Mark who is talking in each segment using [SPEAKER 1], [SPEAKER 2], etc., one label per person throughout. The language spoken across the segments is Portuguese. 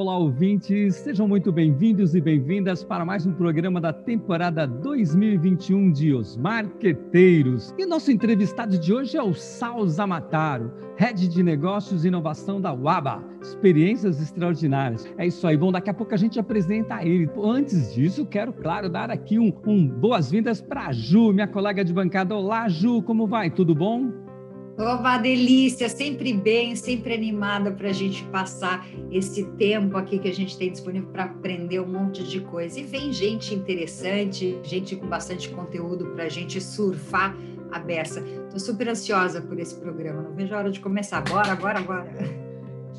[SPEAKER 1] Olá, ouvintes, sejam muito bem-vindos e bem-vindas para mais um programa da temporada 2021 de Os Marqueteiros. E nosso entrevistado de hoje é o Sal Zamataro, Head de Negócios e Inovação da UABA, Experiências Extraordinárias. É isso aí, bom, daqui a pouco a gente apresenta ele. Antes disso, quero, claro, dar aqui um, um boas-vindas para a Ju, minha colega de bancada. Olá, Ju, como vai? Tudo bom?
[SPEAKER 2] Oba, delícia, sempre bem, sempre animada para a gente passar esse tempo aqui que a gente tem disponível para aprender um monte de coisa. E vem gente interessante, gente com bastante conteúdo para a gente surfar a beça. Estou super ansiosa por esse programa, não vejo a hora de começar. Bora, bora, bora.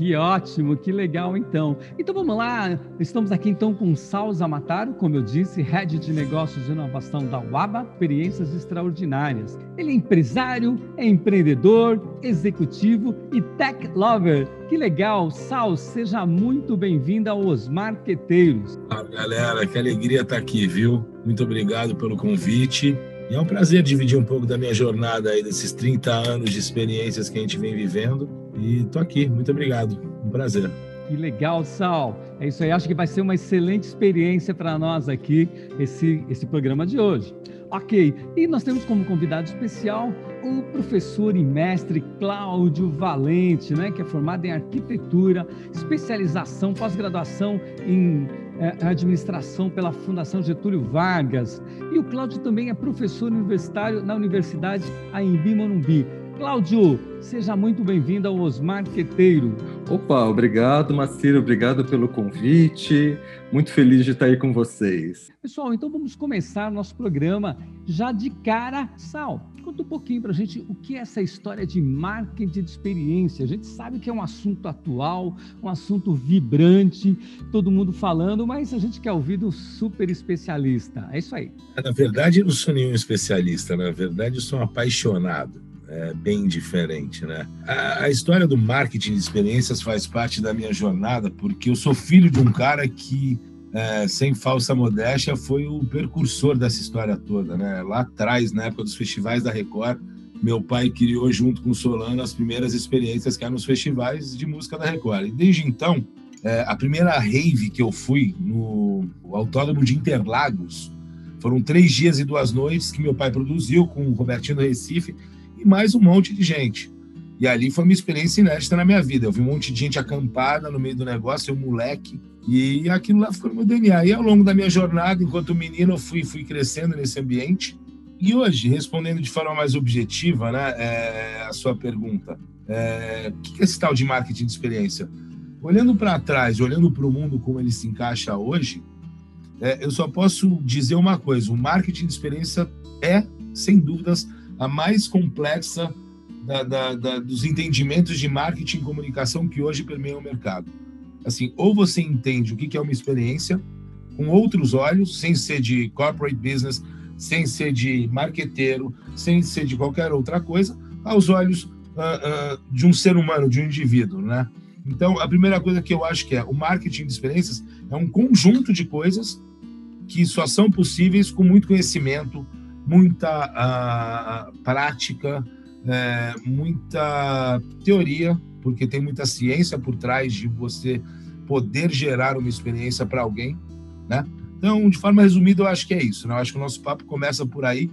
[SPEAKER 1] Que ótimo, que legal então. Então vamos lá, estamos aqui então com Sal Zamataro, como eu disse, Head de Negócios e Inovação da UABA, Experiências Extraordinárias. Ele é empresário, é empreendedor, executivo e tech lover. Que legal, Sal, seja muito bem-vindo aos Marqueteiros.
[SPEAKER 3] Fala galera, que alegria estar aqui, viu? Muito obrigado pelo convite. E é um prazer dividir um pouco da minha jornada aí, desses 30 anos de experiências que a gente vem vivendo. E tô aqui, muito obrigado. Um prazer.
[SPEAKER 1] Que legal, Sal. É isso aí, acho que vai ser uma excelente experiência para nós aqui, esse, esse programa de hoje. Ok, e nós temos como convidado especial o professor e mestre Cláudio Valente, né, que é formado em arquitetura, especialização, pós-graduação em é, administração pela Fundação Getúlio Vargas. E o Cláudio também é professor universitário na Universidade Aembi Morumbi. Cláudio, seja muito bem-vindo ao Os Marqueteiro.
[SPEAKER 4] Opa, obrigado, Maciro, obrigado pelo convite. Muito feliz de estar aí com vocês.
[SPEAKER 1] Pessoal, então vamos começar nosso programa já de cara. Sal, conta um pouquinho para a gente o que é essa história de marketing de experiência. A gente sabe que é um assunto atual, um assunto vibrante, todo mundo falando, mas a gente quer ouvir do super especialista. É isso aí.
[SPEAKER 3] Na verdade, eu não sou nenhum especialista, na verdade, eu sou um apaixonado é, bem diferente, né? A, a, história do marketing de experiências faz parte da minha jornada, porque eu sou filho de um cara que, é, sem falsa modéstia, foi o precursor dessa história toda, né? Lá atrás, na época dos festivais da Record, meu pai criou junto com o Solano as primeiras experiências que eram nos festivais de música da Record. E desde então, é, a primeira rave que eu fui no Autódromo de Interlagos, foram três dias e duas noites que meu pai produziu com o Robertinho do Recife e mais um monte de gente. E ali foi uma experiência inédita na minha vida. Eu vi um monte de gente acampada no meio do negócio, eu moleque, e aquilo lá ficou no meu DNA. E ao longo da minha jornada, enquanto menino, eu fui, fui crescendo nesse ambiente. E hoje, respondendo de forma mais objetiva né, é, a sua pergunta, é, o que é esse tal de marketing de experiência? Olhando para trás, olhando para o mundo como ele se encaixa hoje, é, eu só posso dizer uma coisa: o marketing de experiência é, sem dúvidas, a mais complexa da, da, da, dos entendimentos de marketing e comunicação que hoje permeiam o mercado. Assim, ou você entende o que é uma experiência com outros olhos, sem ser de corporate business, sem ser de marqueteiro, sem ser de qualquer outra coisa, aos olhos uh, uh, de um ser humano, de um indivíduo, né? Então, a primeira coisa que eu acho que é o marketing de experiências é um conjunto de coisas que só são possíveis com muito conhecimento, muita uh, prática, é, muita teoria, porque tem muita ciência por trás de você poder gerar uma experiência para alguém, né? Então, de forma resumida, eu acho que é isso. Né? Eu acho que o nosso papo começa por aí,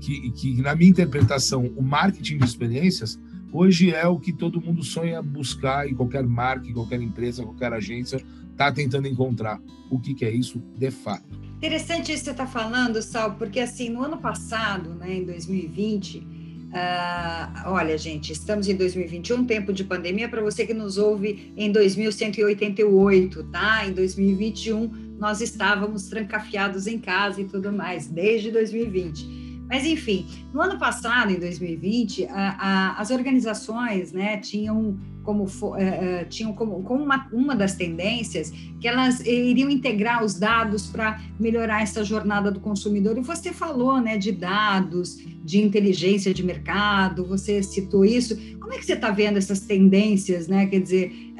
[SPEAKER 3] que, que na minha interpretação, o marketing de experiências hoje é o que todo mundo sonha buscar em qualquer marca, qualquer empresa, qualquer agência, está tentando encontrar. O que, que é isso de fato?
[SPEAKER 2] Interessante isso que você está falando, Sal, porque assim, no ano passado, né, em 2020, uh, ah, olha, gente, estamos em 2021, tempo de pandemia, para você que nos ouve em 2188, tá? Em 2021, nós estávamos trancafiados em casa e tudo mais, desde 2020. Mas, enfim, no ano passado, em 2020, a, a, as organizações né, tinham como uh, tinham como, como uma, uma das tendências que elas iriam integrar os dados para melhorar essa jornada do consumidor. E você falou, né, de dados, de inteligência de mercado. Você citou isso. Como é que você está vendo essas tendências, né? Quer dizer,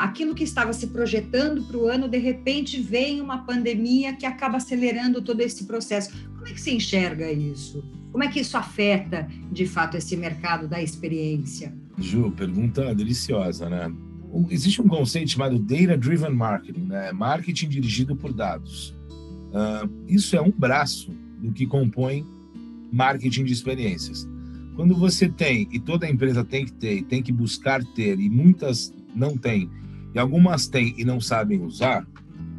[SPEAKER 2] aquilo que estava se projetando para o ano, de repente vem uma pandemia que acaba acelerando todo esse processo. Como é que você enxerga isso? Como é que isso afeta, de fato, esse mercado da experiência?
[SPEAKER 3] Ju, pergunta deliciosa, né? Existe um conceito chamado Data Driven Marketing, né? Marketing dirigido por dados. Uh, isso é um braço do que compõe marketing de experiências. Quando você tem, e toda empresa tem que ter, tem que buscar ter, e muitas não têm, e algumas têm e não sabem usar,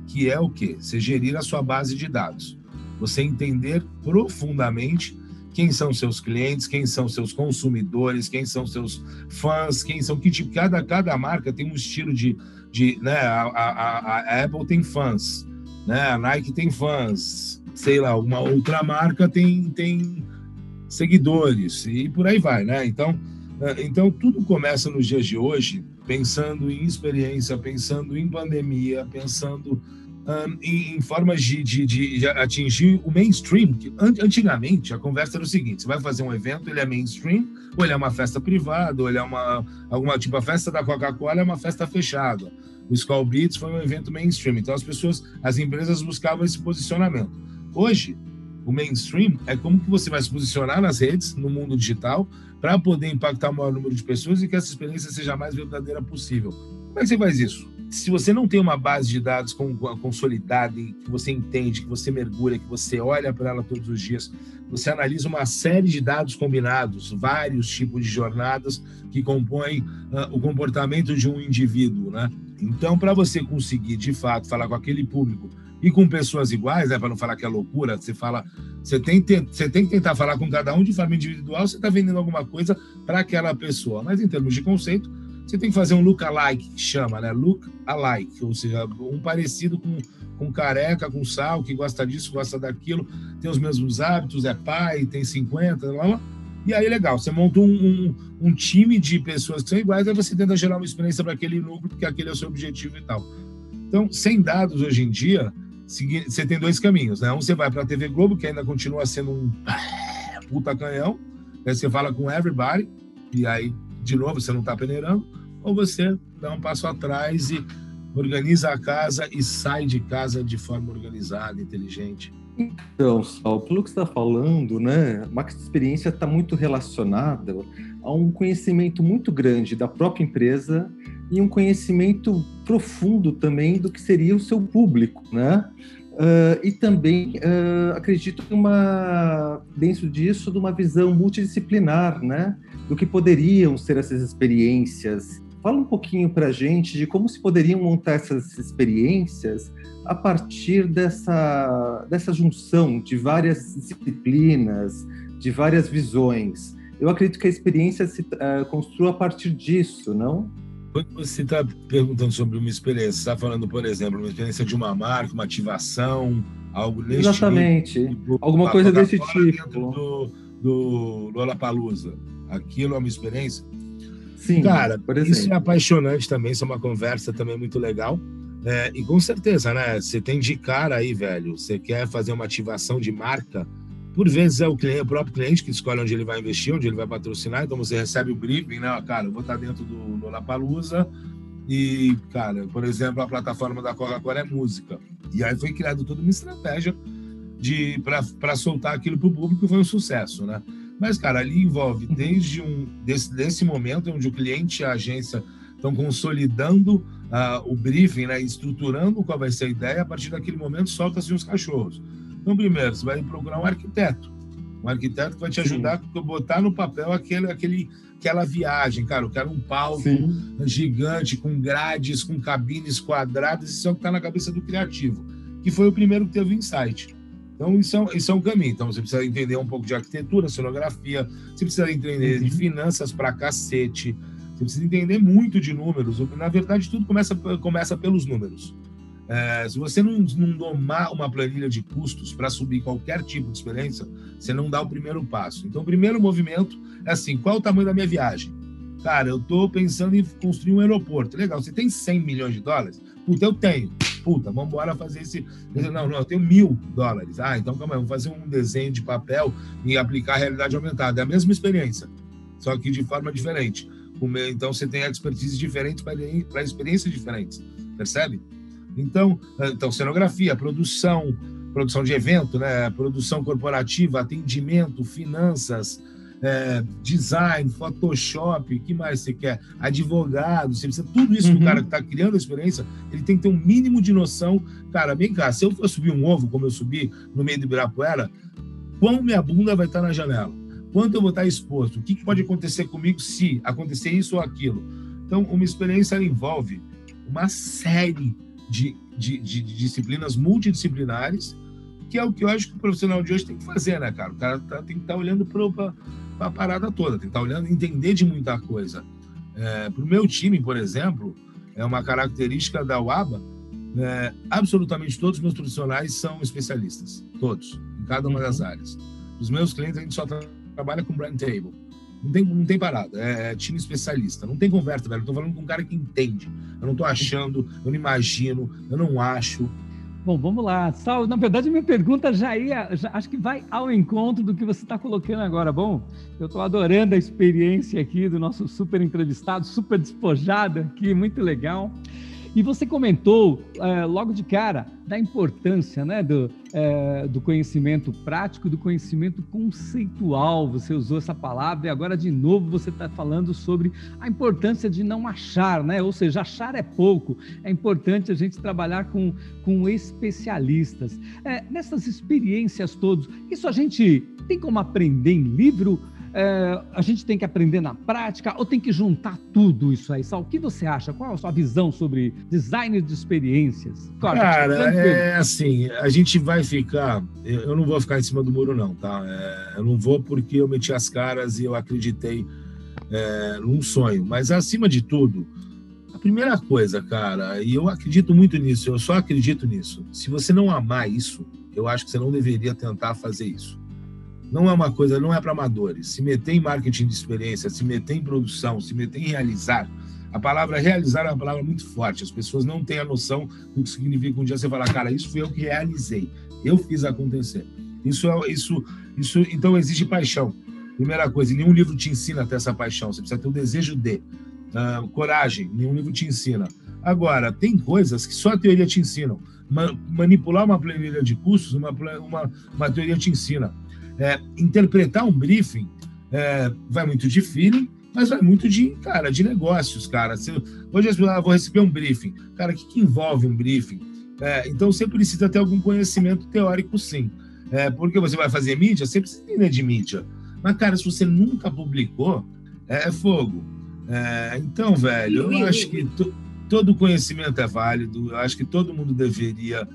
[SPEAKER 3] que é o quê? Você gerir a sua base de dados. Você entender profundamente quem são seus clientes, quem são seus consumidores, quem são seus fãs, quem são que tipo, cada, cada marca tem um estilo de, de né, a, a, a Apple tem fãs, né, a Nike tem fãs, sei lá, uma outra marca tem, tem seguidores e por aí vai, né? Então, é, então tudo começa nos dias de hoje pensando em experiência, pensando em pandemia, pensando um, em, em, formas de, de, de, atingir o mainstream. Antigamente, a conversa era o seguinte: você vai fazer um evento, ele é mainstream, ou ele é uma festa privada, ou ele é uma alguma tipo a festa da Coca-Cola é uma festa fechada. O Skull Beats foi um evento mainstream. Então as pessoas, as empresas buscavam esse posicionamento. Hoje, o mainstream é como que você vai se posicionar nas redes, no mundo digital, para poder impactar o maior número de pessoas e que essa experiência seja a mais verdadeira possível. Como é que você faz isso? Se você não tem uma base de dados consolidada e que você entende, que você mergulha, que você olha para ela todos os dias, você analisa uma série de dados combinados, vários tipos de jornadas que compõem uh, o comportamento de um indivíduo, né? Então, para você conseguir de fato falar com aquele público e com pessoas iguais, né, para não falar que é loucura, você fala, você tem, você tem que tentar falar com cada um de forma individual, você está vendendo alguma coisa para aquela pessoa. Mas em termos de conceito, você tem que fazer um look alike, que chama, né? Look alike, ou seja, um parecido com, com careca, com sal, que gosta disso, gosta daquilo, tem os mesmos hábitos, é pai, tem 50, lá, lá. E aí, legal, você monta um, um, um, time de pessoas que são iguais, aí você tenta gerar uma experiência para aquele núcleo, porque aquele é o seu objetivo e tal. Então, sem dados hoje em dia, você tem dois caminhos, né? Um, você vai para a TV Globo, que ainda continua sendo um puta canhão, aí você fala com everybody, e aí de novo, você não está peneirando, ou você dá um passo atrás e organiza a casa e sai de casa de forma organizada, inteligente.
[SPEAKER 4] Então, Sal, pelo que você está falando, né, a Experiência está muito relacionada a um conhecimento muito grande da própria empresa e um conhecimento profundo também do que seria o seu público, né? Uh, e também uh, acredito uma dentro disso de uma visão multidisciplinar, né? do que poderiam ser essas experiências. Fala um pouquinho para a gente de como se poderiam montar essas experiências a partir dessa, dessa junção de várias disciplinas, de várias visões. Eu acredito que a experiência se uh, construa a partir disso, não?
[SPEAKER 3] Quando você está perguntando sobre uma experiência, está falando, por exemplo, uma experiência de uma marca, uma ativação, algo
[SPEAKER 4] nesse Exatamente. Tipo, Alguma coisa desse tipo.
[SPEAKER 3] Do, do Lollapalooza aquilo é uma experiência.
[SPEAKER 4] Sim,
[SPEAKER 3] cara, isso é apaixonante também, isso é uma conversa também muito legal. É, e com certeza, né? Você tem de cara aí, velho. Você quer fazer uma ativação de marca. Por vezes é o, cliente, o próprio cliente que escolhe onde ele vai investir, onde ele vai patrocinar. Então você recebe o briefing, né? Cara, eu vou estar dentro do Lollapalooza e, cara, por exemplo, a plataforma da Coca-Cola é música. E aí foi criada toda uma estratégia de para soltar aquilo para o público e foi um sucesso, né? Mas, cara, ali envolve desde um desse, desse momento onde o cliente e a agência estão consolidando uh, o briefing, né, estruturando qual vai ser a ideia, a partir daquele momento solta-se os cachorros. Então, primeiro, você vai procurar um arquiteto, um arquiteto que vai te ajudar Sim. a botar no papel aquele, aquele, aquela viagem, cara. Eu quero um palco Sim. gigante, com grades, com cabines quadradas, isso é o que está na cabeça do criativo, que foi o primeiro que teve o insight. Então, isso é, isso é um caminho. Então, você precisa entender um pouco de arquitetura, cenografia, você precisa entender uhum. de finanças para cacete, você precisa entender muito de números. Na verdade, tudo começa, começa pelos números. É, se você não, não domar uma planilha de custos para subir qualquer tipo de experiência, você não dá o primeiro passo. Então, o primeiro movimento é assim: qual é o tamanho da minha viagem? Cara, eu tô pensando em construir um aeroporto. Legal, você tem 100 milhões de dólares? Puta, eu tenho. Puta, vamos embora fazer esse. Não, não, eu tenho mil dólares. Ah, então calma aí, vamos fazer um desenho de papel e aplicar a realidade aumentada. É a mesma experiência, só que de forma diferente. Então você tem expertise diferente para experiências diferentes, percebe? Então, então, cenografia, produção, produção de evento, né? produção corporativa, atendimento, finanças, é, design, Photoshop, que mais você quer? Advogado, você precisa tudo isso uhum. o cara que está criando a experiência, ele tem que ter um mínimo de noção. Cara, vem cá, se eu for subir um ovo, como eu subi no meio do Ibirapuera, quão minha bunda vai estar na janela? Quanto eu vou estar exposto? O que, que pode acontecer comigo se acontecer isso ou aquilo? Então, uma experiência envolve uma série de, de, de, de disciplinas multidisciplinares, que é o que eu acho que o profissional de hoje tem que fazer, né, cara? O cara tá, tem que estar tá olhando para a parada toda, tem que estar tá olhando entender de muita coisa. É, para o meu time, por exemplo, é uma característica da UABA, é, absolutamente todos os meus profissionais são especialistas, todos, em cada uma das uhum. áreas. Os meus clientes, a gente só trabalha com brand table. Não tem, não tem parada, é, é time especialista. Não tem conversa, velho. Eu tô falando com um cara que entende. Eu não tô achando, eu não imagino, eu não acho.
[SPEAKER 1] Bom, vamos lá. Sal, na verdade, minha pergunta já ia, já, acho que vai ao encontro do que você está colocando agora. Bom, eu estou adorando a experiência aqui do nosso super entrevistado, super despojado aqui, muito legal. E você comentou é, logo de cara da importância né, do, é, do conhecimento prático, do conhecimento conceitual. Você usou essa palavra e agora de novo você está falando sobre a importância de não achar, né? Ou seja, achar é pouco. É importante a gente trabalhar com, com especialistas. É, nessas experiências todas, isso a gente tem como aprender em livro? É, a gente tem que aprender na prática ou tem que juntar tudo isso aí? Sal, o que você acha? Qual a sua visão sobre design de experiências?
[SPEAKER 3] Claro, Cara, é assim, a gente vai ficar. Eu não vou ficar em cima do muro, não, tá? É, eu não vou porque eu meti as caras e eu acreditei é, num sonho. Mas acima de tudo, a primeira coisa, cara, e eu acredito muito nisso, eu só acredito nisso. Se você não amar isso, eu acho que você não deveria tentar fazer isso não é uma coisa, não é para amadores. Se meter em marketing de experiência, se meter em produção, se meter em realizar, a palavra realizar é uma palavra muito forte. As pessoas não têm a noção do que significa um dia você falar, cara, isso foi eu que realizei, eu fiz acontecer. Isso é isso, isso. Então exige paixão. Primeira coisa, nenhum livro te ensina a ter essa paixão. Você precisa ter o desejo de uh, coragem. Nenhum livro te ensina. Agora, tem coisas que só a teoria te ensina. Ma manipular uma planilha de custos, uma, uma, uma teoria te ensina. É, interpretar um briefing é, vai muito de feeling, mas vai muito de, cara, de negócios, cara. Se, hoje ah, vou receber um briefing. Cara, o que, que envolve um briefing? É, então você precisa ter algum conhecimento teórico, sim. É, porque você vai fazer mídia, você precisa entender de mídia. Mas, cara, se você nunca publicou, é, é fogo. É, então, velho, eu acho que todo conhecimento é válido, eu acho que todo mundo deveria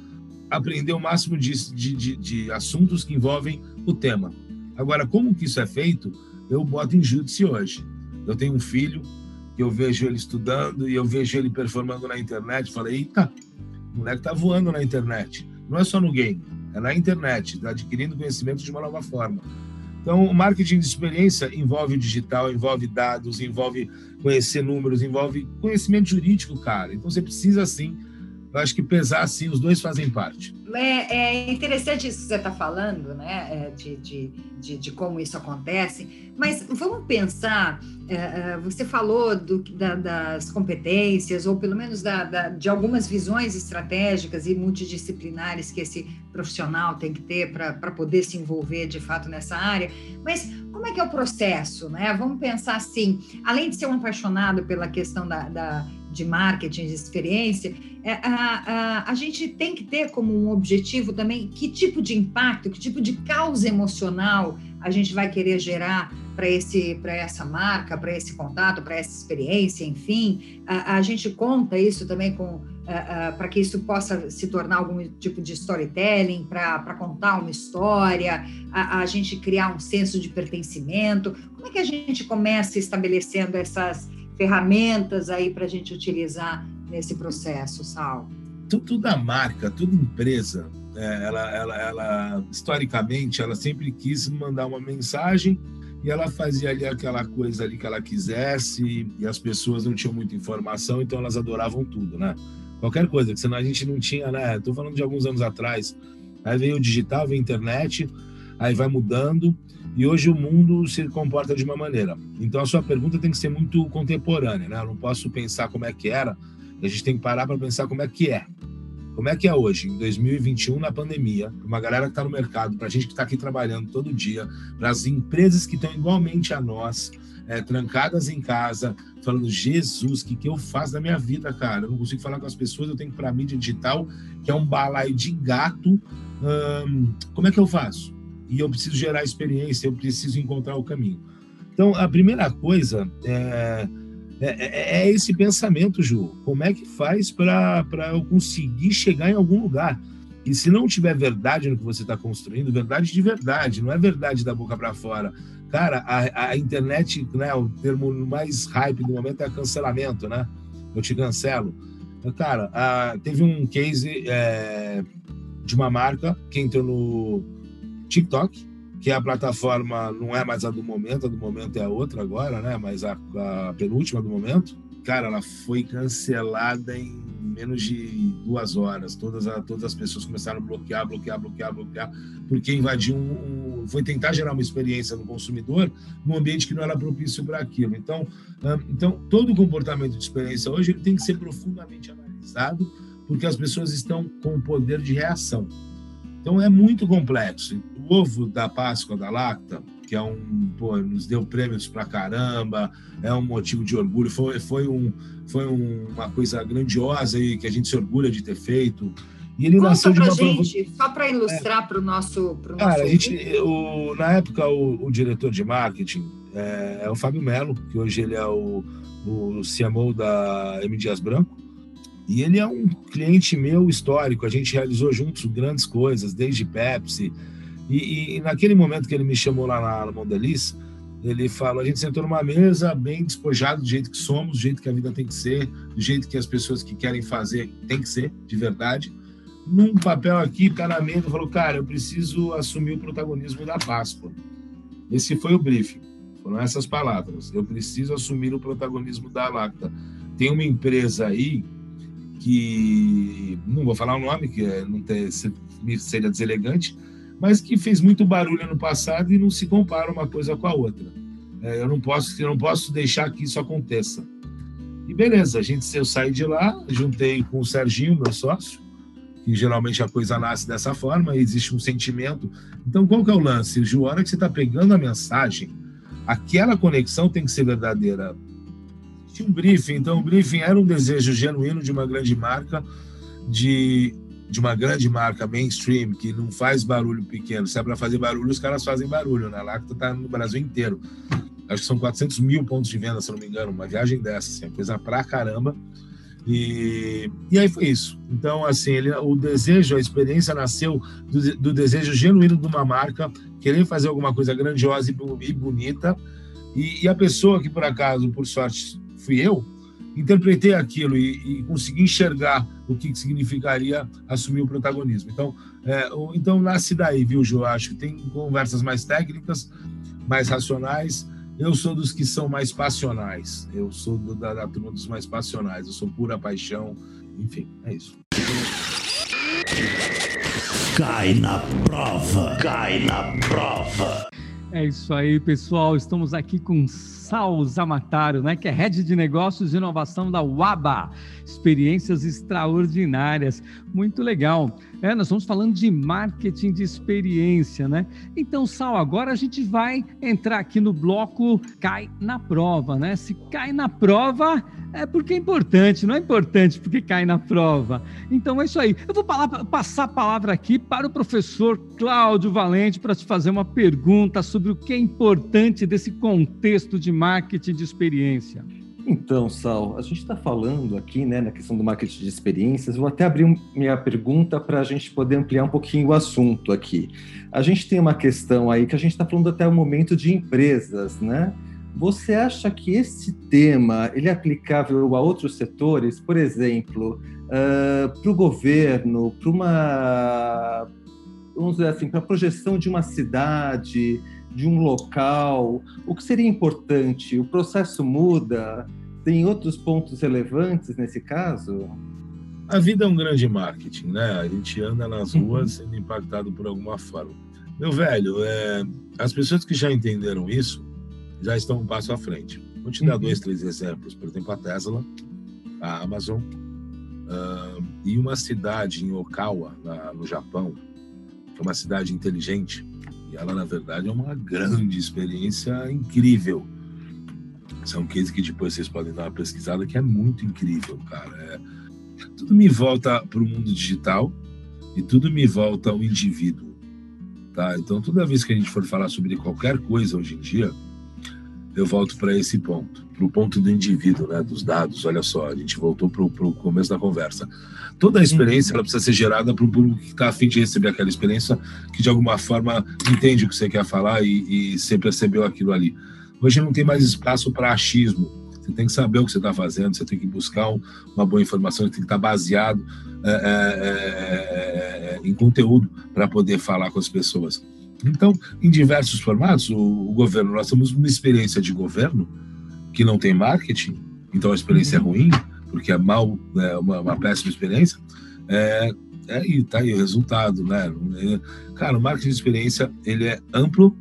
[SPEAKER 3] aprender o máximo de, de, de, de assuntos que envolvem o tema. Agora, como que isso é feito? Eu boto em júdice hoje. Eu tenho um filho que eu vejo ele estudando e eu vejo ele performando na internet. Falei, eita, o moleque tá voando na internet. Não é só no game, é na internet, tá adquirindo conhecimento de uma nova forma. Então, o marketing de experiência envolve digital, envolve dados, envolve conhecer números, envolve conhecimento jurídico, cara. Então, você precisa, sim, eu acho que pesar assim, os dois fazem parte.
[SPEAKER 2] É, é interessante isso que você está falando, né? É, de, de, de, de, como isso acontece, mas vamos pensar. É, é, você falou do, da, das competências, ou pelo menos da, da, de algumas visões estratégicas e multidisciplinares que esse profissional tem que ter para poder se envolver de fato nessa área, mas como é que é o processo, né? Vamos pensar assim, além de ser um apaixonado pela questão da, da de marketing, de experiência, é, a, a, a gente tem que ter como um objetivo também que tipo de impacto, que tipo de causa emocional a gente vai querer gerar para esse para essa marca, para esse contato, para essa experiência, enfim, a, a, gente conta isso também com para que isso possa se tornar algum tipo de storytelling, para contar uma história, a, a, gente criar um senso de pertencimento. Como é que a gente começa estabelecendo essas ferramentas aí para a gente utilizar nesse processo, Sal?
[SPEAKER 3] Toda marca, toda empresa, é, ela, ela, ela, historicamente, ela sempre quis mandar uma mensagem e ela fazia ali aquela coisa ali que ela quisesse e as pessoas não tinham muita informação, então elas adoravam tudo, né? Qualquer coisa, que senão a gente não tinha, né? Tô falando de alguns anos atrás. Aí veio o digital, veio a internet, aí vai mudando e hoje o mundo se comporta de uma maneira. Então a sua pergunta tem que ser muito contemporânea, né? Eu não posso pensar como é que era, a gente tem que parar para pensar como é que é. Como é que é hoje, em 2021, na pandemia, uma galera que está no mercado, para a gente que está aqui trabalhando todo dia, para as empresas que estão igualmente a nós, é, trancadas em casa, falando, Jesus, o que, que eu faço da minha vida, cara? Eu não consigo falar com as pessoas, eu tenho que para mídia digital, que é um balaio de gato. Hum, como é que eu faço? E eu preciso gerar experiência, eu preciso encontrar o caminho. Então, a primeira coisa é é, é, é, esse pensamento, Ju. Como é que faz para eu conseguir chegar em algum lugar? E se não tiver verdade no que você está construindo, verdade de verdade, não é verdade da boca para fora. Cara, a, a, internet, né, o termo mais hype do momento é cancelamento, né? Eu te cancelo. Cara, a, teve um case é, de uma marca que entrou no TikTok, que a plataforma não é mais a do momento, a do momento é a outra agora, né? Mas a, a penúltima do momento, cara, ela foi cancelada em menos de duas horas. Todas, a, todas as pessoas começaram a bloquear, bloquear, bloquear, bloquear, porque invadiu um, um, foi tentar gerar uma experiência no consumidor num ambiente que não era propício para aquilo. Então, então, todo comportamento de experiência hoje ele tem que ser profundamente analisado, porque as pessoas estão com o poder de reação. Então, é muito complexo ovo da Páscoa da Lacta, que é um, pô, nos deu prêmios pra caramba, é um motivo de orgulho, foi, foi, um, foi um, uma coisa grandiosa aí que a gente se orgulha de ter feito.
[SPEAKER 2] E ele Conta nasceu de uma gente, prova... só para ilustrar é. para o nosso, pro
[SPEAKER 3] Cara, a gente, o, na época, o, o diretor de marketing é, é, o Fábio Melo, que hoje ele é o, o CMO da M. Dias Branco. E ele é um cliente meu histórico. A gente realizou juntos grandes coisas, desde Pepsi, e, e, naquele momento que ele me chamou lá na, Mondeliz, ele falou: a gente sentou numa mesa bem despojado, do jeito que somos, do jeito que a vida tem que ser, do jeito que as pessoas que querem fazer tem que ser, de verdade. Num papel aqui, mesa, falou: cara, eu preciso assumir o protagonismo da Páscoa. Esse foi o briefing. Foram essas palavras. Eu preciso assumir o protagonismo da Lacta. Tem uma empresa aí que não vou falar o nome, que é, não tem, seria deselegante, mas que fez muito barulho no passado e não se compara uma coisa com a outra. É, eu não posso, eu não posso deixar que isso aconteça. E beleza, a gente eu saí de lá, juntei com o Serginho, meu sócio, que geralmente a coisa nasce dessa forma, existe um sentimento. Então, qual que é o lance? A hora que você está pegando a mensagem, aquela conexão tem que ser verdadeira. Tinha um briefing, então o briefing era um desejo genuíno de uma grande marca de de uma grande marca mainstream que não faz barulho pequeno. Se é para fazer barulho, os caras fazem barulho. Né? A Lacta está no Brasil inteiro. Acho que são 400 mil pontos de venda, se não me engano. Uma viagem dessa, assim, coisa pra caramba. E, e aí foi isso. Então, assim, ele, o desejo, a experiência nasceu do, do desejo genuíno de uma marca querer fazer alguma coisa grandiosa e, e bonita. E, e a pessoa que, por acaso, por sorte, fui eu, interpretei aquilo e, e, consegui enxergar o que significaria assumir o protagonismo. Então, é, então nasce daí, viu, Ju? Acho que tem conversas mais técnicas, mais racionais. Eu sou dos que são mais passionais. Eu sou do, da, da turma dos mais passionais. Eu sou pura paixão. Enfim, é isso.
[SPEAKER 5] Cai na prova, cai na prova.
[SPEAKER 1] É isso aí, pessoal. Estamos aqui com Sal Zamataro, né, que é Head de Negócios e Inovação da UABA. Experiências extraordinárias. Muito legal. É, nós estamos falando de marketing de experiência, né? Então, Sal, agora a gente vai entrar aqui no bloco Cai na Prova, né? Se cai na prova, é porque é importante, não é importante porque cai na prova. Então é isso aí. Eu vou passar a palavra aqui para o professor Cláudio Valente para te fazer uma pergunta sobre o que é importante desse contexto de marketing de experiência.
[SPEAKER 4] Então, Sal, a gente está falando aqui né, na questão do marketing de experiências. Vou até abrir minha pergunta para a gente poder ampliar um pouquinho o assunto aqui. A gente tem uma questão aí que a gente está falando até o momento de empresas, né? Você acha que esse tema ele é aplicável a outros setores? Por exemplo, uh, para o governo, para uma vamos dizer assim, para a projeção de uma cidade, de um local? O que seria importante? O processo muda? Tem outros pontos relevantes nesse caso?
[SPEAKER 3] A vida é um grande marketing, né? A gente anda nas uhum. ruas sendo impactado por alguma forma. Meu velho, é... as pessoas que já entenderam isso já estão um passo à frente. Vou te dar uhum. dois, três exemplos. Por exemplo, a Tesla, a Amazon uh, e uma cidade em Okawa, na, no Japão, que é uma cidade inteligente. E ela, na verdade, é uma grande experiência incrível. São cases que depois vocês podem dar uma pesquisada que é muito incrível, cara. É tudo me volta para o mundo digital e tudo me volta ao indivíduo. Tá? Então, toda vez que a gente for falar sobre qualquer coisa hoje em dia, eu volto para esse ponto, para o ponto do indivíduo, né, dos dados. Olha só, a gente voltou para o começo da conversa. Toda a experiência ela precisa ser gerada para o público que está afim de receber aquela experiência, que de alguma forma entende o que você quer falar e, e você percebeu aquilo ali. Hoje não tem mais espaço para achismo você tem que saber o que você está fazendo, você tem que buscar um, uma boa informação, você tem que estar tá baseado é é, é, é, é, em conteúdo para poder falar com as pessoas. Então, em diversos formatos, o, o, governo, nós temos uma experiência de governo que não tem marketing, então a experiência uhum. é ruim, porque é mal, é uma, uma péssima experiência. É, é, e tá aí o resultado, né? Cara, o marketing de experiência ele é amplo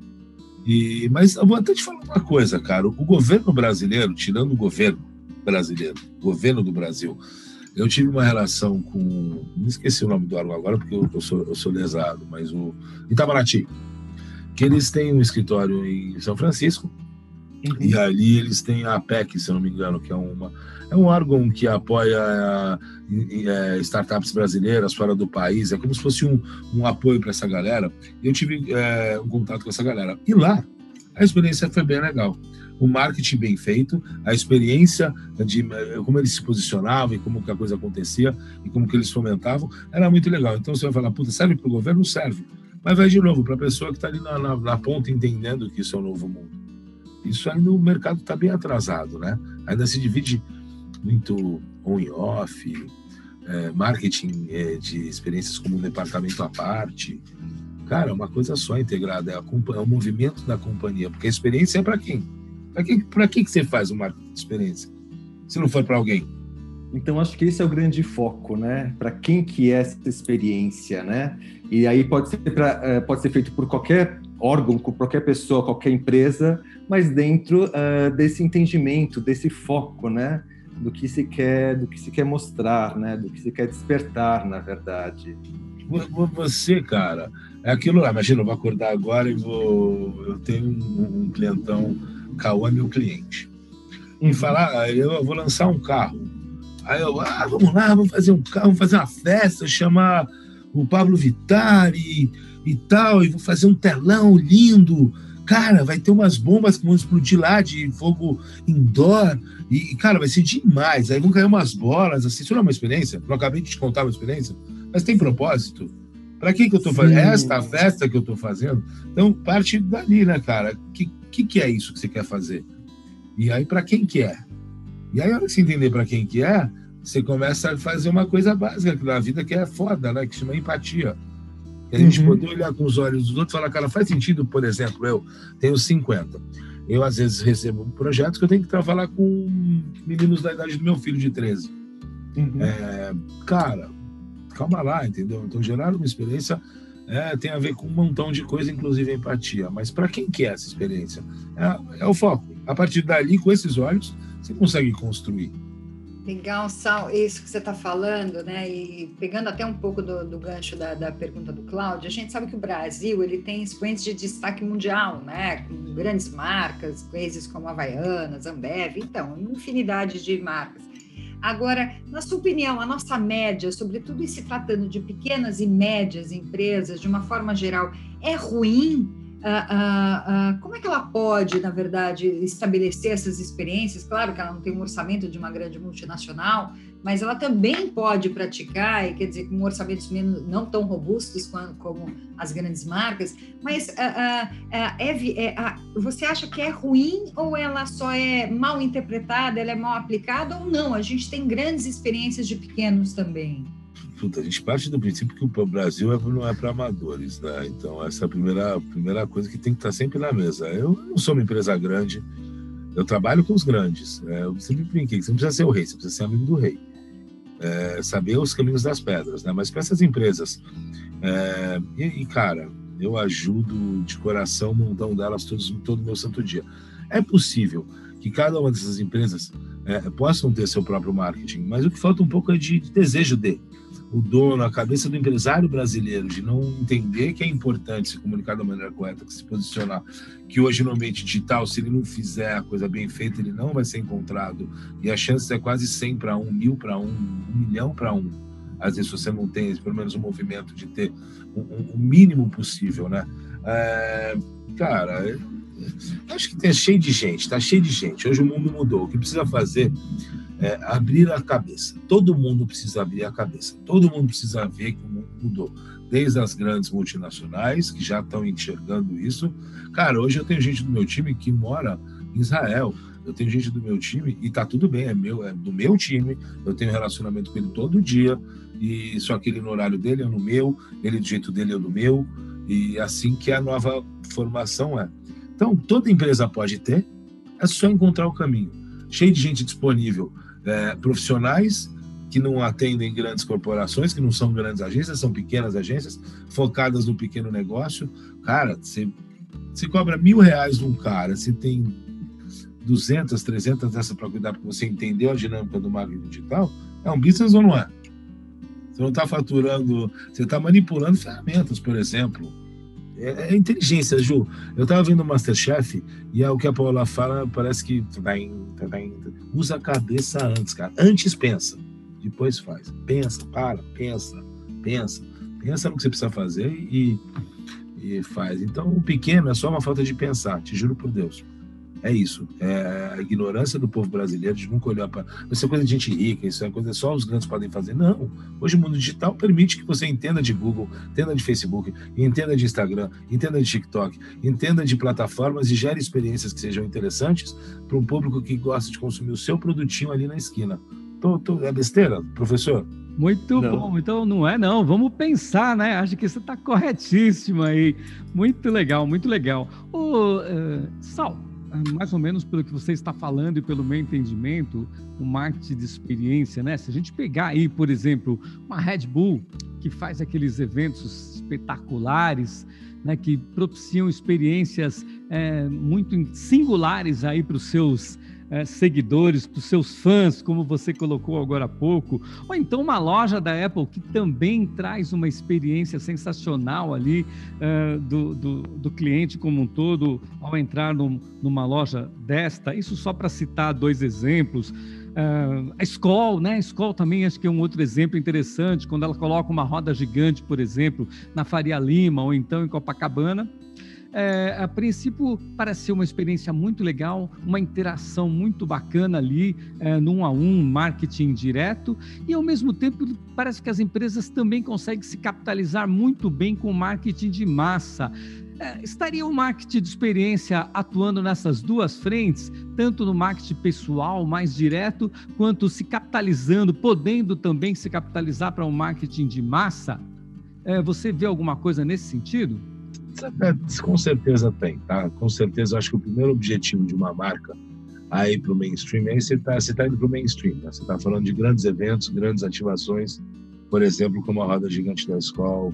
[SPEAKER 3] e, mas eu vou até te falar uma coisa, cara. O governo brasileiro, tirando o governo brasileiro, governo do Brasil, eu tive uma relação com. Não esqueci o nome do órgão agora, porque eu, eu, sou, eu sou lesado, mas o Itamaraty. Que eles têm um escritório em São Francisco, uhum. e ali eles têm a APEC, se eu não me engano, que é uma. É um órgão que apoia é, startups brasileiras fora do país, é como se fosse um, um apoio para essa galera. Eu tive é, um contato com essa galera. E lá, a experiência foi bem legal. O marketing bem feito, a experiência de é, como eles se posicionavam e como que a coisa acontecia e como que eles fomentavam, era muito legal. Então você vai falar, puta, serve para o governo? Serve. Mas vai de novo para a pessoa que está ali na, na, na ponta entendendo que isso é o um novo mundo. Isso ainda o mercado está bem atrasado, né? Ainda se divide muito on e off, é, marketing é, de experiências como um departamento à parte. Cara, é uma coisa só integrada, é, a, é o movimento da companhia, porque a experiência é para quem? Para quem, pra quem que você faz de experiência? Se não for para alguém.
[SPEAKER 4] Então acho que esse é o grande foco, né? Para quem que é essa experiência, né? E aí pode ser pra, é, pode ser feito por qualquer órgão, por qualquer pessoa, qualquer empresa, mas dentro uh, desse entendimento, desse foco, né? do que se quer, do que se quer mostrar, né? Do que se quer despertar, na verdade.
[SPEAKER 3] Você, cara, é aquilo lá. Imagina, eu vou acordar agora e vou. Eu tenho um, um clientão, Cauã é meu cliente. E falar, ah, eu vou lançar um carro. Aí eu, ah, vamos lá, vamos fazer um carro, vamos fazer uma festa, chamar o Pablo Vittar e, e tal, e vou fazer um telão lindo Cara, vai ter umas bombas que vão explodir lá de fogo indoor. E, cara, vai ser demais. Aí vão cair umas bolas, assim. Isso não é uma experiência? Eu acabei de te contar uma experiência. Mas tem propósito. Para que, que eu tô fazendo? É esta festa que eu tô fazendo? Então, parte dali, né, cara? O que, que, que é isso que você quer fazer? E aí, para quem que é? E aí, a hora que você entender para quem que é, você começa a fazer uma coisa básica da vida que é foda, né? Que chama empatia. A gente uhum. poder olhar com os olhos dos outros e falar, cara, faz sentido, por exemplo, eu tenho 50. Eu, às vezes, recebo projetos que eu tenho que trabalhar com meninos da idade do meu filho de 13. Uhum. É, cara, calma lá, entendeu? Então, gerar uma experiência é, tem a ver com um montão de coisa, inclusive empatia. Mas para quem quer essa experiência? É, é o foco. A partir dali, com esses olhos, você consegue construir.
[SPEAKER 2] Legal, Sal, isso que você está falando, né? E pegando até um pouco do, do gancho da, da, pergunta do Cláudio, a gente sabe que o Brasil ele tem expoentes de destaque mundial, né? Com grandes marcas, coisas como Havaianas, Ambev, então, infinidade de marcas. Agora, na sua opinião, a nossa média, sobretudo em se tratando de pequenas e médias empresas, de uma forma geral, é ruim? Uh, uh, como é que ela pode, na verdade, estabelecer essas experiências? Claro que ela não tem um orçamento de uma grande multinacional, mas ela também pode praticar, e quer dizer, com orçamentos menos, não tão robustos como, como as grandes marcas. Mas é, é, você acha que é ruim ou ela só é mal interpretada, ela é mal aplicada ou não? A gente tem grandes experiências de pequenos também.
[SPEAKER 3] puta, a gente parte do princípio que o Brasil é, não é para amadores, né? Então, essa é a primeira, primeira coisa que tem que estar sempre na mesa. Eu não sou uma empresa grande, eu trabalho com os grandes. Né? Eu sempre brinquei que você não precisa ser o rei, você precisa ser amigo do rei. É, saber os caminhos das pedras, né? Mas para essas empresas, é, e, e, cara, eu ajudo de coração um montão delas todos, todo meu santo dia. É possível que cada uma dessas empresas é, possam ter seu próprio marketing, mas o que falta um pouco é de, de desejo de o dono, a cabeça do empresário brasileiro, de não entender que é importante se comunicar da maneira correta, que se posicionar, que hoje no ambiente digital, se ele não fizer a coisa bem feita, ele não vai ser encontrado. E a chance é quase 100 para 1, mil para 1, 1 milhão para 1. Às vezes você não tem pelo menos um movimento de ter o um, um mínimo possível, né? É, cara, acho que tá cheio de gente, tá cheio de gente. Hoje o mundo mudou. O que precisa fazer é, abrir a cabeça. Todo mundo precisa abrir a cabeça. Todo mundo precisa ver que o mundo mudou. Desde as grandes multinacionais, que já estão enxergando isso. Cara, hoje eu tenho gente do meu time que mora em Israel. Eu tenho gente do meu time e tá tudo bem, é meu, é do meu time. Eu tenho relacionamento com ele todo dia e só que ele no horário dele é no meu, ele do jeito dele é no meu e assim que a nova formação é. Então toda empresa pode ter, é só encontrar o caminho. Cheio de gente disponível é, profissionais que não atendem grandes corporações, que não são grandes agências, são pequenas agências focadas no pequeno negócio. Cara, você, você cobra mil reais de um cara, você tem 200, 300 dessa para cuidar, porque você entendeu a dinâmica do marketing digital, é um business ou não é? Você não está faturando, você está manipulando ferramentas, por exemplo. É, é, inteligência, Ju. Eu estava vendo o Masterchef e é o que a Paula fala parece que usa a cabeça antes, cara. Antes pensa, depois faz. Pensa, para, pensa, pensa. Pensa no que você precisa fazer e, e faz. Então, o pequeno é só uma falta de pensar, te juro por Deus. É isso. É a ignorância do povo brasileiro de nunca olhar para. Isso é coisa de gente rica, isso é coisa só os grandes podem fazer. Não. Hoje o mundo digital permite que você entenda de Google, entenda de Facebook, entenda de Instagram, entenda de TikTok, entenda de plataformas e gere experiências que sejam interessantes para um público que gosta de consumir o seu produtinho ali na esquina. Tô, tô, é besteira, professor?
[SPEAKER 1] Muito não. bom. Então não é não. Vamos pensar, né? Acho que você está corretíssimo aí. Muito legal, muito legal. Ô, uh, Sal, mais ou menos pelo que você está falando e pelo meu entendimento, o marketing de experiência, né? Se a gente pegar aí, por exemplo, uma Red Bull que faz aqueles eventos espetaculares, né, que propiciam experiências é, muito singulares aí para os seus é, seguidores, para os seus fãs, como você colocou agora há pouco, ou então uma loja da Apple que também traz uma experiência sensacional ali é, do, do, do, cliente como um todo ao entrar num, numa loja desta. Isso só para citar dois exemplos. Uh, a Skoll, né? A Skoll também acho que é um outro exemplo interessante, quando ela coloca uma roda gigante, por exemplo, na Faria Lima ou então em Copacabana, é, a princípio parece ser uma experiência muito legal, uma interação muito bacana ali, é, num a um, marketing direto, e ao mesmo tempo parece que as empresas também conseguem se capitalizar muito bem com o marketing de massa. É, estaria o marketing de experiência atuando nessas duas frentes, tanto no marketing pessoal mais direto, quanto se capitalizando, podendo também se capitalizar para um marketing de massa? É, você vê alguma coisa nesse sentido?
[SPEAKER 3] É, com certeza tem, tá? Com certeza, acho que o primeiro objetivo de uma marca aí para o mainstream, aí você está tá indo para o mainstream, tá? você está falando de grandes eventos, grandes ativações, por exemplo, como a Roda Gigante da Escola,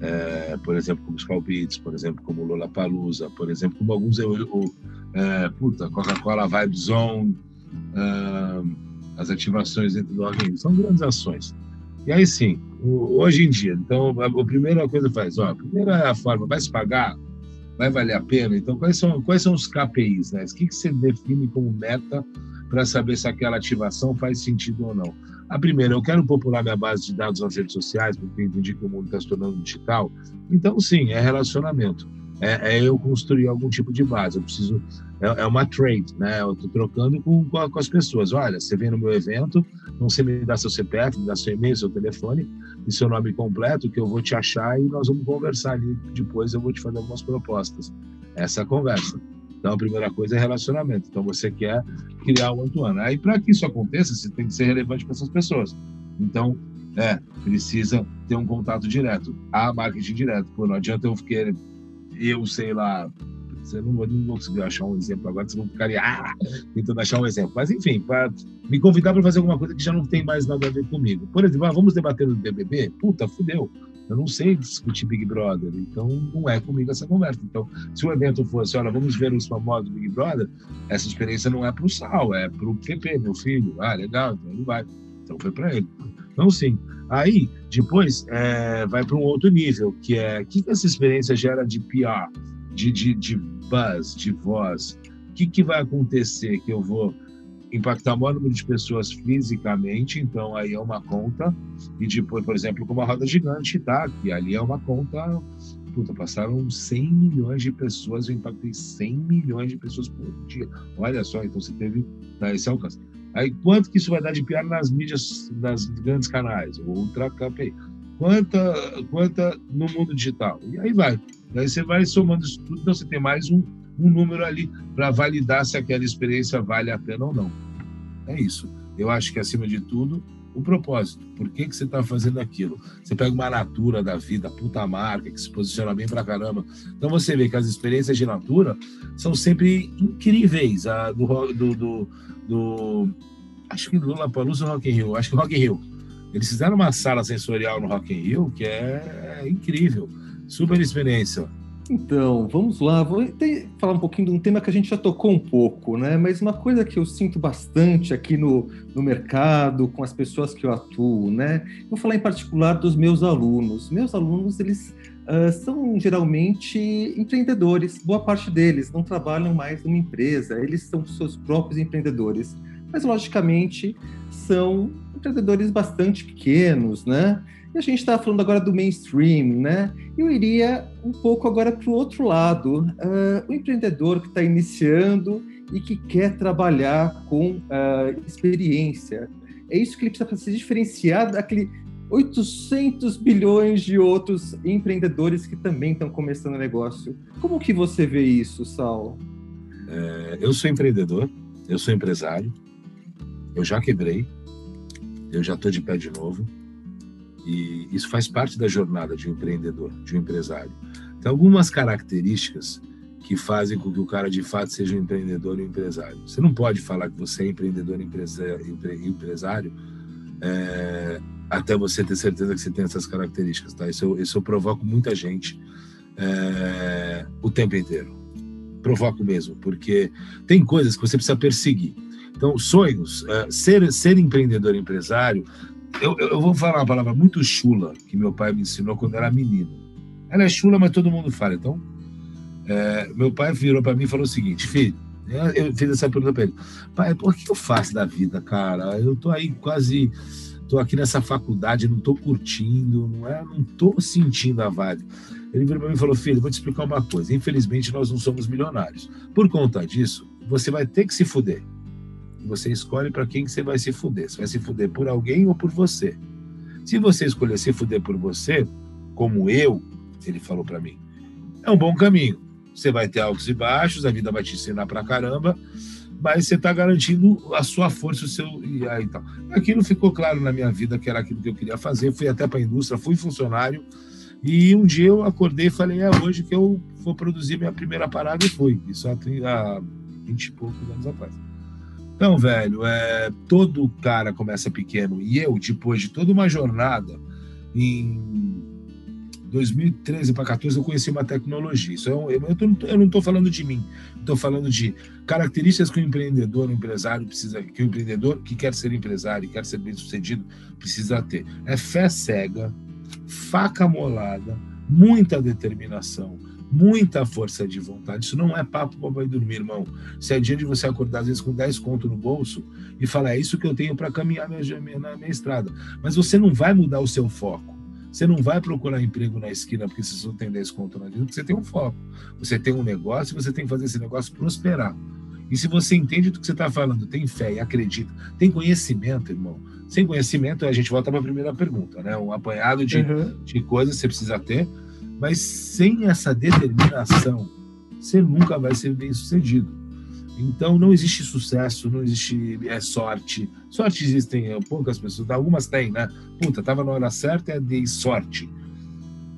[SPEAKER 3] é, por exemplo, como Skull Beats, por exemplo, como Lollapalooza, por exemplo, como alguns, o, é, puta, Coca-Cola Vibe Zone, é, as ativações dentro do Rock são grandes ações. E aí sim, hoje em dia, então a, primeira coisa faz, ó, a primeira forma, vai se pagar, vai valer a pena. Então quais são quais são os KPIs, né? O que que você define como meta para saber se aquela ativação faz sentido ou não? A primeira, eu quero popular minha base de dados nas redes sociais, porque entendi que o mundo está se tornando digital. Então sim, é relacionamento é, é, eu construir algum tipo de base. Eu preciso. É, é uma trade, né? Eu estou trocando com, com, com, as pessoas. Olha, você vem no meu evento, não você me dá seu CPF, me dá seu e-mail, seu telefone e seu nome completo, que eu vou te achar e nós vamos conversar ali. Depois eu vou te fazer algumas propostas. Essa é a conversa. Então, a primeira coisa é relacionamento. Então, você quer criar o one-to-one. Aí, para que isso aconteça, você tem que ser relevante para essas pessoas. Então, é, precisa ter um contato direto. Há marketing direto. Pô, não adianta eu querer, eu sei lá, você não, não vou conseguir achar um exemplo agora, vocês vão ficar ah, tentando achar um exemplo. Mas, enfim, para me convidar para fazer alguma coisa que já não tem mais nada a ver comigo. Por exemplo, ah, vamos debater no BBB? Puta, fudeu. Eu não sei discutir Big Brother, então não é comigo essa conversa. Então, se o evento fosse, olha, vamos ver os famosos Big Brother, essa experiência não é para o Sal, é para o PP, meu filho. Ah, legal, então ele vai. Então foi para ele. Então, sim. Aí, depois, é, vai para um outro nível, que é o que, que essa experiência gera de PR, de, de, de buzz, de voz. O que, que vai acontecer? Que eu vou impactar o maior número de pessoas fisicamente, então aí é uma conta, e depois, por exemplo, como a Roda Gigante, tá? Que ali é uma conta, puta, passaram 100 milhões de pessoas, eu impactei 100 milhões de pessoas por dia. Olha só, então você teve tá, esse alcance. Aí quanto que isso vai dar de piada nas mídias, nas grandes canais, Ultra KPI? Quanta, quanta no mundo digital? E aí vai. Daí você vai somando isso tudo, então você tem mais um, um número ali para validar se aquela experiência vale a pena ou não. É isso. Eu acho que, acima de tudo, o propósito. Por que, que você está fazendo aquilo? Você pega uma Natura da vida, puta marca, que se posiciona bem pra caramba. Então você vê que as experiências de Natura são sempre incríveis. A do, do, do, do acho que Lula Palusa Rock in Rio, acho que Rock in Rio. Eles fizeram uma sala sensorial no Rock in Rio que é incrível. Super experiência.
[SPEAKER 4] Então, vamos lá. Vou falar um pouquinho de um tema que a gente já tocou um pouco, né? Mas uma coisa que eu sinto bastante aqui no, no mercado, com as pessoas que eu atuo, né? Vou falar em particular dos meus alunos. Meus alunos, eles uh, são geralmente empreendedores. Boa parte deles não trabalham mais numa empresa, eles são seus próprios empreendedores. Mas, logicamente, são empreendedores bastante pequenos, né? E a gente está falando agora do mainstream, né? Eu iria um pouco agora para o outro lado, uh, o empreendedor que está iniciando e que quer trabalhar com uh, experiência. É isso que ele precisa para se diferenciar daquele 800 bilhões de outros empreendedores que também estão começando negócio. Como que você vê isso, Sal?
[SPEAKER 3] É, eu sou empreendedor, eu sou empresário, eu já quebrei, eu já estou de pé de novo. E isso faz parte da jornada de um empreendedor, de um empresário. Tem algumas características que fazem com que o cara de fato seja um empreendedor e um empresário. Você não pode falar que você é empreendedor e empresário é, até você ter certeza que você tem essas características, tá? Isso eu, isso eu provoco muita gente é, o tempo inteiro. Provoco mesmo, porque tem coisas que você precisa perseguir. Então, sonhos, é, ser, ser empreendedor empresário eu, eu, vou falar uma palavra muito chula que meu pai me ensinou quando era menino. Ela é chula, mas todo mundo fala. Então, é, meu pai virou para mim e falou o seguinte: filho, eu fiz essa pergunta para ele. Pai, por que eu faço da vida, cara? Eu tô aí quase. Tô aqui nessa faculdade, não tô curtindo, não é? Não tô sentindo a vibe. Ele virou para mim e falou: Filho, vou te explicar uma coisa. Infelizmente, nós não somos milionários. Por conta disso, você vai ter que se fuder. Você escolhe para quem que você vai se fuder. Você vai se fuder por alguém ou por você. Se você escolher se fuder por você, como eu, ele falou para mim, é um bom caminho. Você vai ter altos e baixos, a vida vai te ensinar pra caramba, mas você está garantindo a sua força, o seu e aí tal. Aquilo ficou claro na minha vida que era aquilo que eu queria fazer. Fui até para a indústria, fui funcionário e um dia eu acordei e falei é hoje que eu vou produzir minha primeira parada e fui. Isso há 20 e poucos anos atrás. Então, velho, é, todo cara começa pequeno. E eu, depois de toda uma jornada, em 2013 para 2014, eu conheci uma tecnologia. Isso é um, eu, eu não estou falando de mim, estou falando de características que o empreendedor, o empresário precisa, que o empreendedor que quer ser empresário, quer ser bem sucedido, precisa ter. É fé cega, faca molada, muita determinação, muita força de vontade. Isso não é papo para vai dormir, irmão. Isso é dia de você acordar, às vezes, com 10 conto no bolso e falar: é isso que eu tenho para caminhar minha, minha, na minha estrada. Mas você não vai mudar o seu foco. Você não vai procurar emprego na esquina porque você só tem 10 conto na vida, porque você tem um foco. Você tem um negócio e você tem que fazer esse negócio prosperar. E se você entende do que você está falando, tem fé e acredita, tem conhecimento, irmão. Sem conhecimento, a gente volta para a primeira pergunta, né? Um apanhado de, uhum. de coisas que você precisa ter mas sem essa determinação, você nunca vai ser bem sucedido. Então não existe sucesso, não existe é sorte. Sorte existem é, poucas pessoas, algumas têm, né? Puta, tava na hora certa, é de sorte.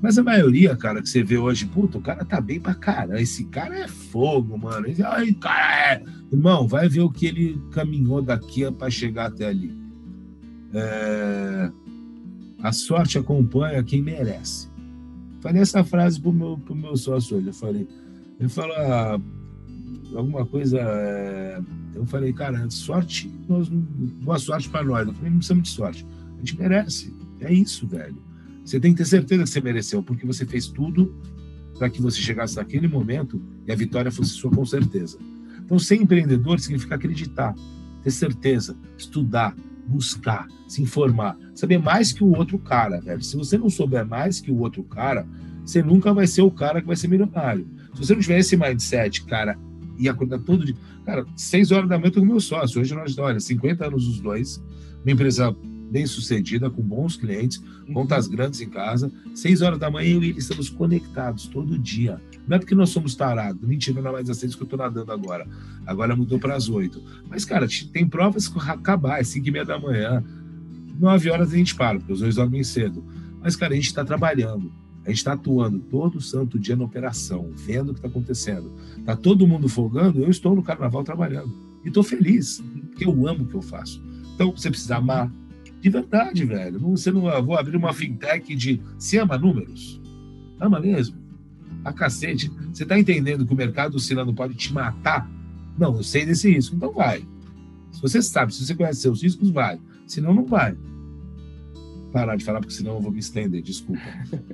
[SPEAKER 3] Mas a maioria, cara, que você vê hoje, puta, o cara tá bem pra caramba. Esse cara é fogo, mano. Esse, ai, cara é. Irmão, vai ver o que ele caminhou daqui para chegar até ali. É... A sorte acompanha quem merece. Falei essa frase pro meu, pro meu sócio hoje. Eu falei, ele falou ah, alguma coisa. É... Eu falei, cara, sorte, nós, boa sorte para nós. Eu falei, não precisamos de sorte. A gente merece. É isso, velho. Você tem que ter certeza que você mereceu, porque você fez tudo para que você chegasse naquele momento e a vitória fosse sua com certeza. Então, ser empreendedor significa acreditar, ter certeza, estudar, buscar, se informar, saber mais que o outro cara, velho. Se você não souber mais que o outro cara, você nunca vai ser o cara que vai ser milionário. Se você não tiver esse mindset, cara, e acordar todo dia. Cara, seis horas da manhã eu tô com meu sócio. Hoje nós, olha, 50 anos os dois, uma empresa bem sucedida, com bons clientes, contas uhum. grandes em casa. Seis horas da manhã eu e ele estamos conectados todo dia. Não é porque nós somos tarados, mentira, não é mais às seis que eu estou nadando agora. Agora mudou para as oito. Mas, cara, tem provas que acabar, é cinco e meia da manhã. Nove horas a gente para, porque os dois dormem cedo. Mas, cara, a gente está trabalhando. A gente está atuando todo santo dia na operação, vendo o que está acontecendo. Tá todo mundo folgando, eu estou no carnaval trabalhando. E estou feliz, porque eu amo o que eu faço. Então, você precisa amar, de verdade, velho. Não, você não vou abrir uma fintech de se ama números. Ama mesmo. A cacete. Você tá entendendo que o mercado oscilando pode te matar? Não, eu sei desse risco, então vai. Se você sabe, se você conhece seus riscos, vai. Senão, não vai. Parar de falar, porque senão eu vou me estender. Desculpa.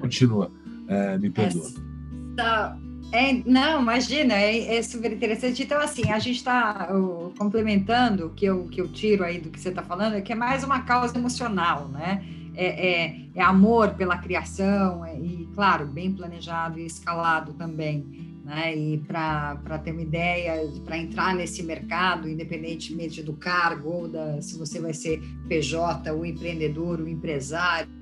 [SPEAKER 3] Continua. É, me perdoa.
[SPEAKER 2] Essa é, não, imagina, é, é, super interessante. Então, assim, a gente está complementando o que eu, que eu tiro aí do que você está falando, é que é mais uma causa emocional, né? É, é, é amor pela criação, é, e, claro, bem planejado e escalado também. Né? E para ter uma ideia, para entrar nesse mercado, independentemente do cargo, ou da, se você vai ser PJ, o empreendedor, o empresário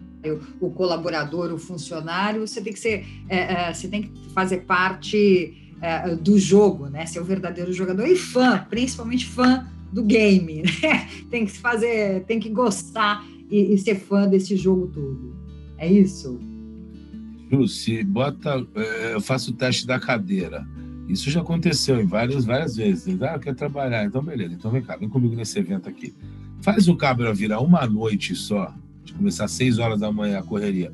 [SPEAKER 2] o colaborador, o funcionário, você tem que ser, é, é, você tem que fazer parte é, do jogo, né? Ser o verdadeiro jogador e fã, principalmente fã do game, né? Tem que fazer, tem que gostar e, e ser fã desse jogo todo. É isso.
[SPEAKER 3] Se bota, é, eu faço o teste da cadeira. Isso já aconteceu em várias, várias vezes. Ah, quer trabalhar? Então, beleza. Então, vem cá, vem comigo nesse evento aqui. Faz o cabra virar uma noite só de começar às 6 horas da manhã a correria,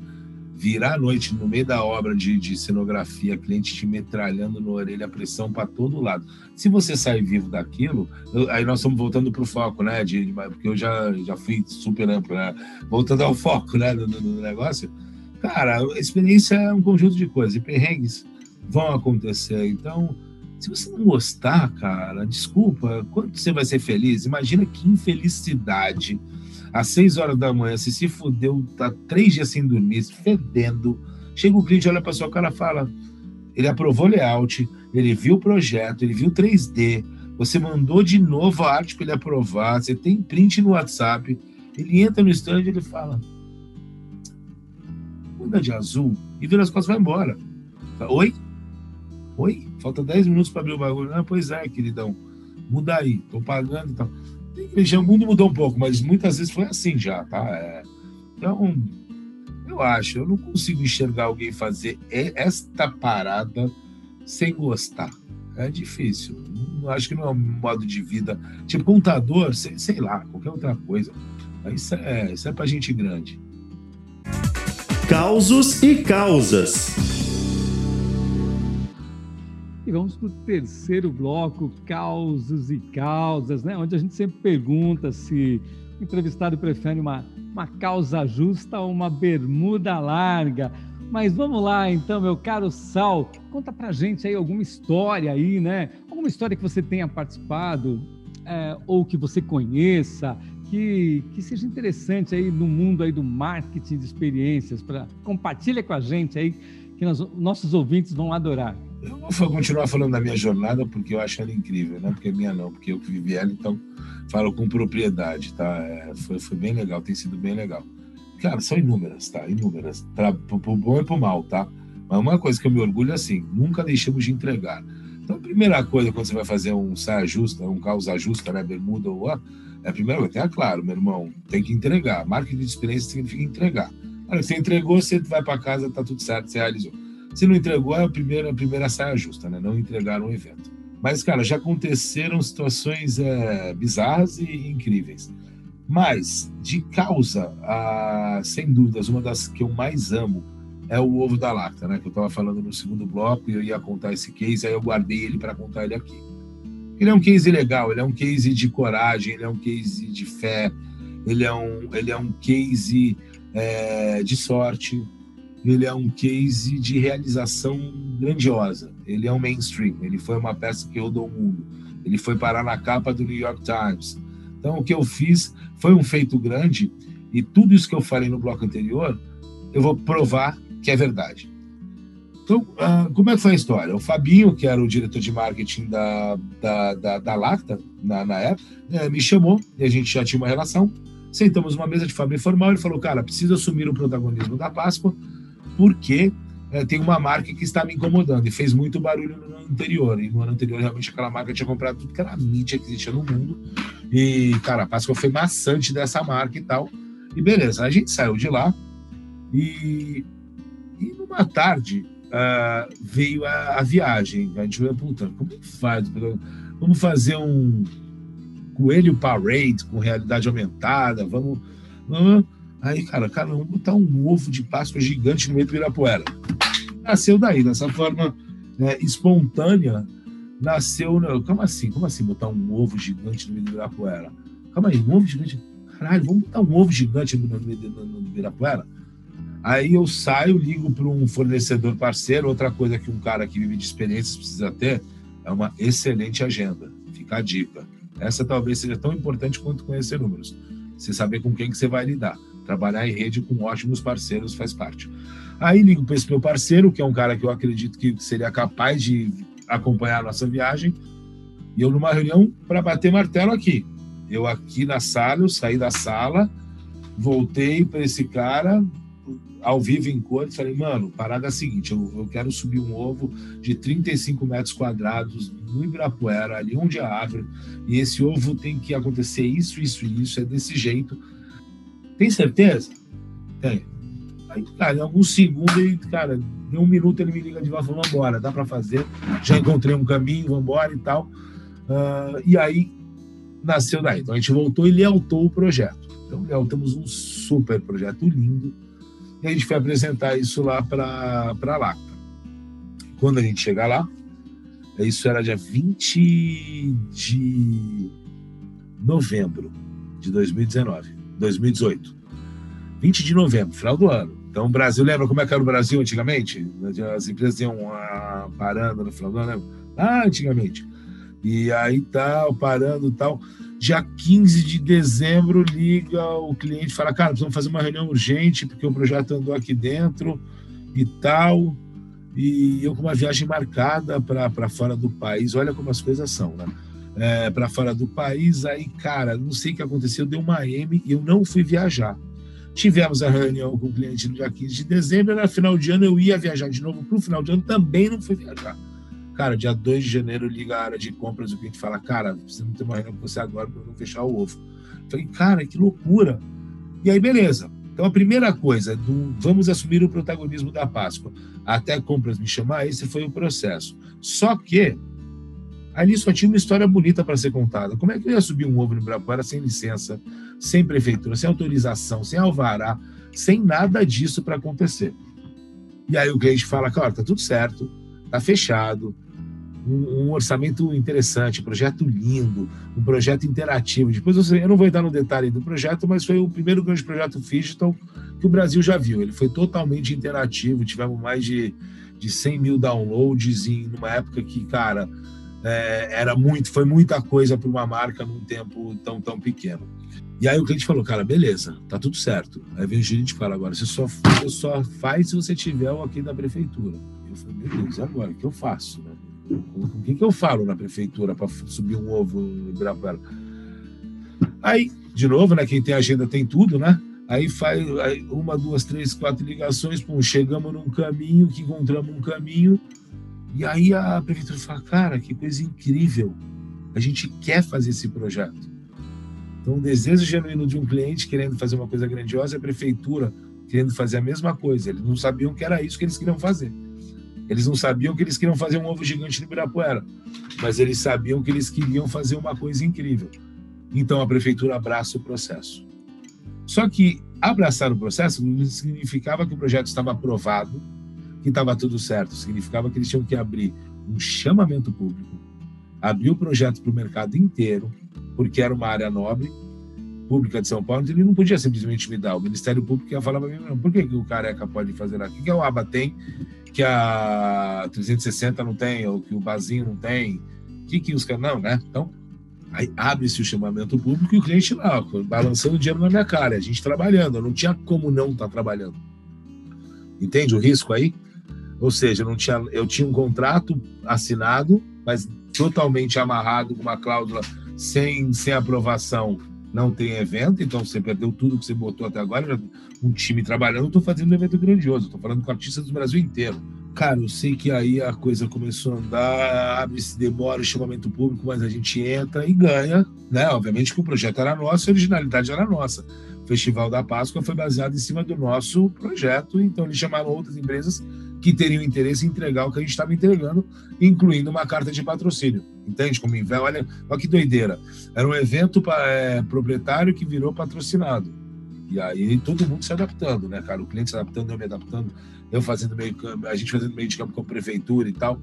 [SPEAKER 3] virar à noite no meio da obra de, de cenografia, cliente te metralhando na orelha, pressão para todo lado. Se você sair vivo daquilo, eu, aí nós estamos voltando para o foco, né? De, porque eu já, já fui super amplo, né? Voltando ao foco, né? Do, negócio. Cara, a experiência é um conjunto de coisas e perrengues vão acontecer. Então, se você não gostar, cara, desculpa, quanto você vai ser feliz? Imagina que infelicidade às seis horas da manhã, se se fudeu, tá três dias sem dormir, fedendo. Chega o cliente, olha para sua cara fala: ele aprovou layout, ele viu o projeto, ele viu 3D, você mandou de novo a arte para ele aprovar, você tem print no WhatsApp, ele entra no stand e ele fala: de azul e vira as costas e vai embora. Oi? Oi? Falta 10 minutos para abrir o bagulho. Ah, pois é, queridão. Muda aí, tô pagando e tal. Já o mundo mudou um pouco, mas muitas vezes foi assim já, tá? É, então, eu acho, eu não consigo enxergar alguém fazer esta parada sem gostar. É difícil. Não, acho que não é um modo de vida. Tipo, contador, sei, sei lá, qualquer outra coisa. Isso é, isso é pra gente grande.
[SPEAKER 5] Causos e causas.
[SPEAKER 1] E vamos para o terceiro bloco, causos e causas, né? onde a gente sempre pergunta se o entrevistado prefere uma, uma causa justa ou uma bermuda larga. Mas vamos lá, então, meu caro Sal, conta pra gente aí alguma história aí, né? Alguma história que você tenha participado é, ou que você conheça, que, que seja interessante aí no mundo aí do marketing de experiências, para compartilha com a gente aí, que nós, nossos ouvintes vão adorar.
[SPEAKER 3] Eu vou continuar falando da minha jornada porque eu acho ela incrível, não porque é minha não, porque eu que vivi ela, então falo com propriedade, tá? É, foi, foi bem legal, tem sido bem legal. Cara, são inúmeras, tá? Inúmeras, pra, pro, pro bom e pro mal, tá? Mas uma coisa que eu me orgulho é assim, nunca deixamos de entregar. Então, a primeira coisa quando você vai fazer um saia justa, um calça justa, né, bermuda ou é a primeira coisa, tenha claro, meu irmão, tem que entregar. Marketing de experiência significa entregar. Olha, você entregou, você vai para casa, tá tudo certo, você realizou. Se não entregou, é a primeira, a primeira saia justa, né? Não entregar um evento. Mas, cara, já aconteceram situações é, bizarras e incríveis. Mas, de causa, a, sem dúvidas, uma das que eu mais amo é o ovo da lacta, né? Que eu estava falando no segundo bloco e eu ia contar esse case, aí eu guardei ele para contar ele aqui. Ele é um case legal, ele é um case de coragem, ele é um case de fé, ele é um, ele é um case é, de sorte, ele é um case de realização grandiosa. Ele é um mainstream, ele foi uma peça que rodou o mundo. Ele foi parar na capa do New York Times. Então, o que eu fiz foi um feito grande e tudo isso que eu falei no bloco anterior, eu vou provar que é verdade. Então, uh, como é que foi a história? O Fabinho, que era o diretor de marketing da, da, da, da Lacta, na, na época, é, me chamou e a gente já tinha uma relação. Sentamos numa mesa de família informal. Ele falou: Cara, preciso assumir o protagonismo da Páscoa, porque é, tem uma marca que está me incomodando. E fez muito barulho no ano anterior. E no ano anterior, realmente, aquela marca tinha comprado tudo que era mídia que existia no mundo. E, cara, a Páscoa foi maçante dessa marca e tal. E beleza, a gente saiu de lá. E, e numa tarde, uh, veio a, a, viagem. A gente falou, puta, como é que faz? Vamos fazer um coelho parade com realidade aumentada, vamos. Aí, cara, cara, vamos botar um ovo de Páscoa gigante no meio do Ibirapuera. Nasceu daí, dessa forma né, espontânea, nasceu. Né, como assim? Como assim botar um ovo gigante no meio do Ibirapuera? Calma aí, um ovo gigante. Caralho, vamos botar um ovo gigante no meio do Ibirapuera? Aí eu saio, ligo para um fornecedor parceiro. Outra coisa que um cara que vive de experiências precisa ter é uma excelente agenda. Fica a dica. Essa talvez seja tão importante quanto conhecer números. Você saber com quem que você vai lidar. Trabalhar em rede com ótimos parceiros faz parte. Aí ligo para esse meu parceiro, que é um cara que eu acredito que seria capaz de acompanhar a nossa viagem. E eu numa reunião para bater martelo aqui. Eu aqui na sala, eu saí da sala, voltei para esse cara, ao vivo em cores, falei, mano, parada é a seguinte, eu, eu, quero subir um ovo de 35 metros quadrados no Ibirapuera, ali onde é a árvore, e esse ovo tem que acontecer isso, isso e isso, é desse jeito. Tem certeza? Tem. Aí, cara, em alguns segundos, ele, cara, em um minuto ele me liga de volta e falou, vambora, dá para fazer, já encontrei um caminho, vambora e tal. Uh, e aí, nasceu daí. Então a gente voltou e lealtou o projeto. Então lealtamos um super projeto lindo, e a gente foi apresentar isso lá para a LACTA. Quando a gente chega lá, isso era dia 20 de novembro de 2019, 2018. 20 de novembro, final do ano. Então, o Brasil, lembra como é que era o Brasil antigamente? As empresas iam ah, parando no final do ano, lembra? Ah, antigamente. E aí tal, parando tal. Dia 15 de dezembro, liga o cliente fala: Cara, precisamos fazer uma reunião urgente, porque o projeto andou aqui dentro e tal. E eu com uma viagem marcada para fora do país. Olha como as coisas são, né? É, para fora do país. Aí, cara, não sei o que aconteceu, deu uma M e eu não fui viajar. Tivemos a reunião com o cliente no dia 15 de dezembro, era final de ano, eu ia viajar de novo para o final de ano, também não fui viajar. Cara, dia 2 de janeiro liga a área de compras, o cliente fala, cara, precisamos ter uma reunião com você agora para não fechar o ovo. Eu falei, cara, que loucura. E aí, beleza. Então, a primeira coisa, do, vamos assumir o protagonismo da Páscoa. Até compras me chamar, esse foi o processo. Só que ali só tinha uma história bonita para ser contada. Como é que eu ia subir um ovo no Ibirapuera sem licença, sem prefeitura, sem autorização, sem alvará, sem nada disso para acontecer? E aí o cliente fala, cara, tá tudo certo, tá fechado, um, um, orçamento interessante, projeto lindo, um projeto interativo. Depois eu, eu não vou entrar no detalhe do projeto, mas foi o primeiro grande projeto digital que o Brasil já viu. Ele foi totalmente interativo, tivemos mais de, de 100 mil downloads em uma época que, cara, é, era muito, foi muita coisa para uma marca num tempo tão, tão pequeno. E aí o cliente falou, cara, beleza, tá tudo certo. Aí vem o gerente e fala, agora, você só, você só faz se você tiver o aqui da prefeitura. Eu falei, meu Deus, agora, o que eu faço? Né? O que, que eu falo na prefeitura para subir um ovo no Ibirapuera? Aí, de novo, né? Quem tem agenda tem tudo, né? Aí faz uma, duas, três, quatro ligações, pum, chegamos num caminho, que encontramos um caminho, E aí a prefeitura fala, cara, que coisa incrível. A gente quer fazer esse projeto. Então, o desejo genuíno de um cliente querendo fazer uma coisa grandiosa a prefeitura querendo fazer a mesma coisa. Eles não sabiam que era isso que eles queriam fazer. Eles não sabiam que eles queriam fazer um ovo gigante no Ibirapuera, mas eles sabiam que eles queriam fazer uma coisa incrível. Então a prefeitura abraça o processo. Só que abraçar o processo não significava que o projeto estava aprovado, que estava tudo certo. Significava que eles tinham que abrir um chamamento público, abrir o projeto para o mercado inteiro, porque era uma área nobre, pública de São Paulo, então ele não podia simplesmente me dar. O Ministério Público ia falar para mim, por que, que o careca pode fazer aqui? O que a UABA tem que a 360 não tem, ou que o Bazinho não tem? O que, que os caras. Não, né? Então, abre-se o chamamento público e o cliente lá, balançando o dinheiro na minha cara, a gente trabalhando, eu não tinha como não estar tá trabalhando. Entende o risco aí? Ou seja, eu, não tinha, eu tinha um contrato assinado, mas totalmente amarrado com uma cláusula sem, sem aprovação não tem evento, então você perdeu tudo que você botou até agora. Um time trabalhando, estou fazendo um evento grandioso, estou falando com artistas do Brasil inteiro. Cara, eu sei que aí a coisa começou a andar, abre-se, demora o chamamento público, mas a gente entra e ganha, né? Obviamente que o projeto era nosso, a originalidade era nossa. O Festival da Páscoa foi baseado em cima do nosso projeto, então eles chamaram outras empresas que teriam interesse em entregar o que a gente estava entregando, incluindo uma carta de patrocínio. Entende como inverno? Olha, olha que doideira. Era um evento é, proprietário que virou patrocinado. E aí todo mundo se adaptando, né, cara? O cliente se adaptando, eu me adaptando, eu fazendo meio a gente fazendo meio de campo com a prefeitura e tal.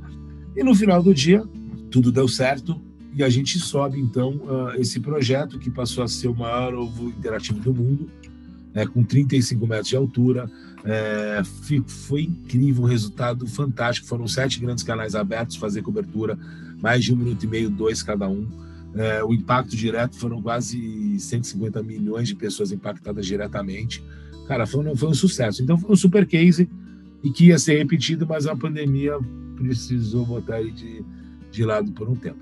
[SPEAKER 3] E no final do dia, tudo deu certo e a gente sobe então uh, esse projeto que passou a ser o maior ovo interativo do mundo, né, com 35 metros de altura, é, foi incrível, um resultado fantástico. Foram sete grandes canais abertos fazer cobertura, mais de um minuto e meio, dois cada um. É, o impacto direto foram quase 150 milhões de pessoas impactadas diretamente. Cara, foi um, foi um sucesso. Então foi um super case e que ia ser repetido, mas a pandemia precisou botar ele de, de lado por um tempo.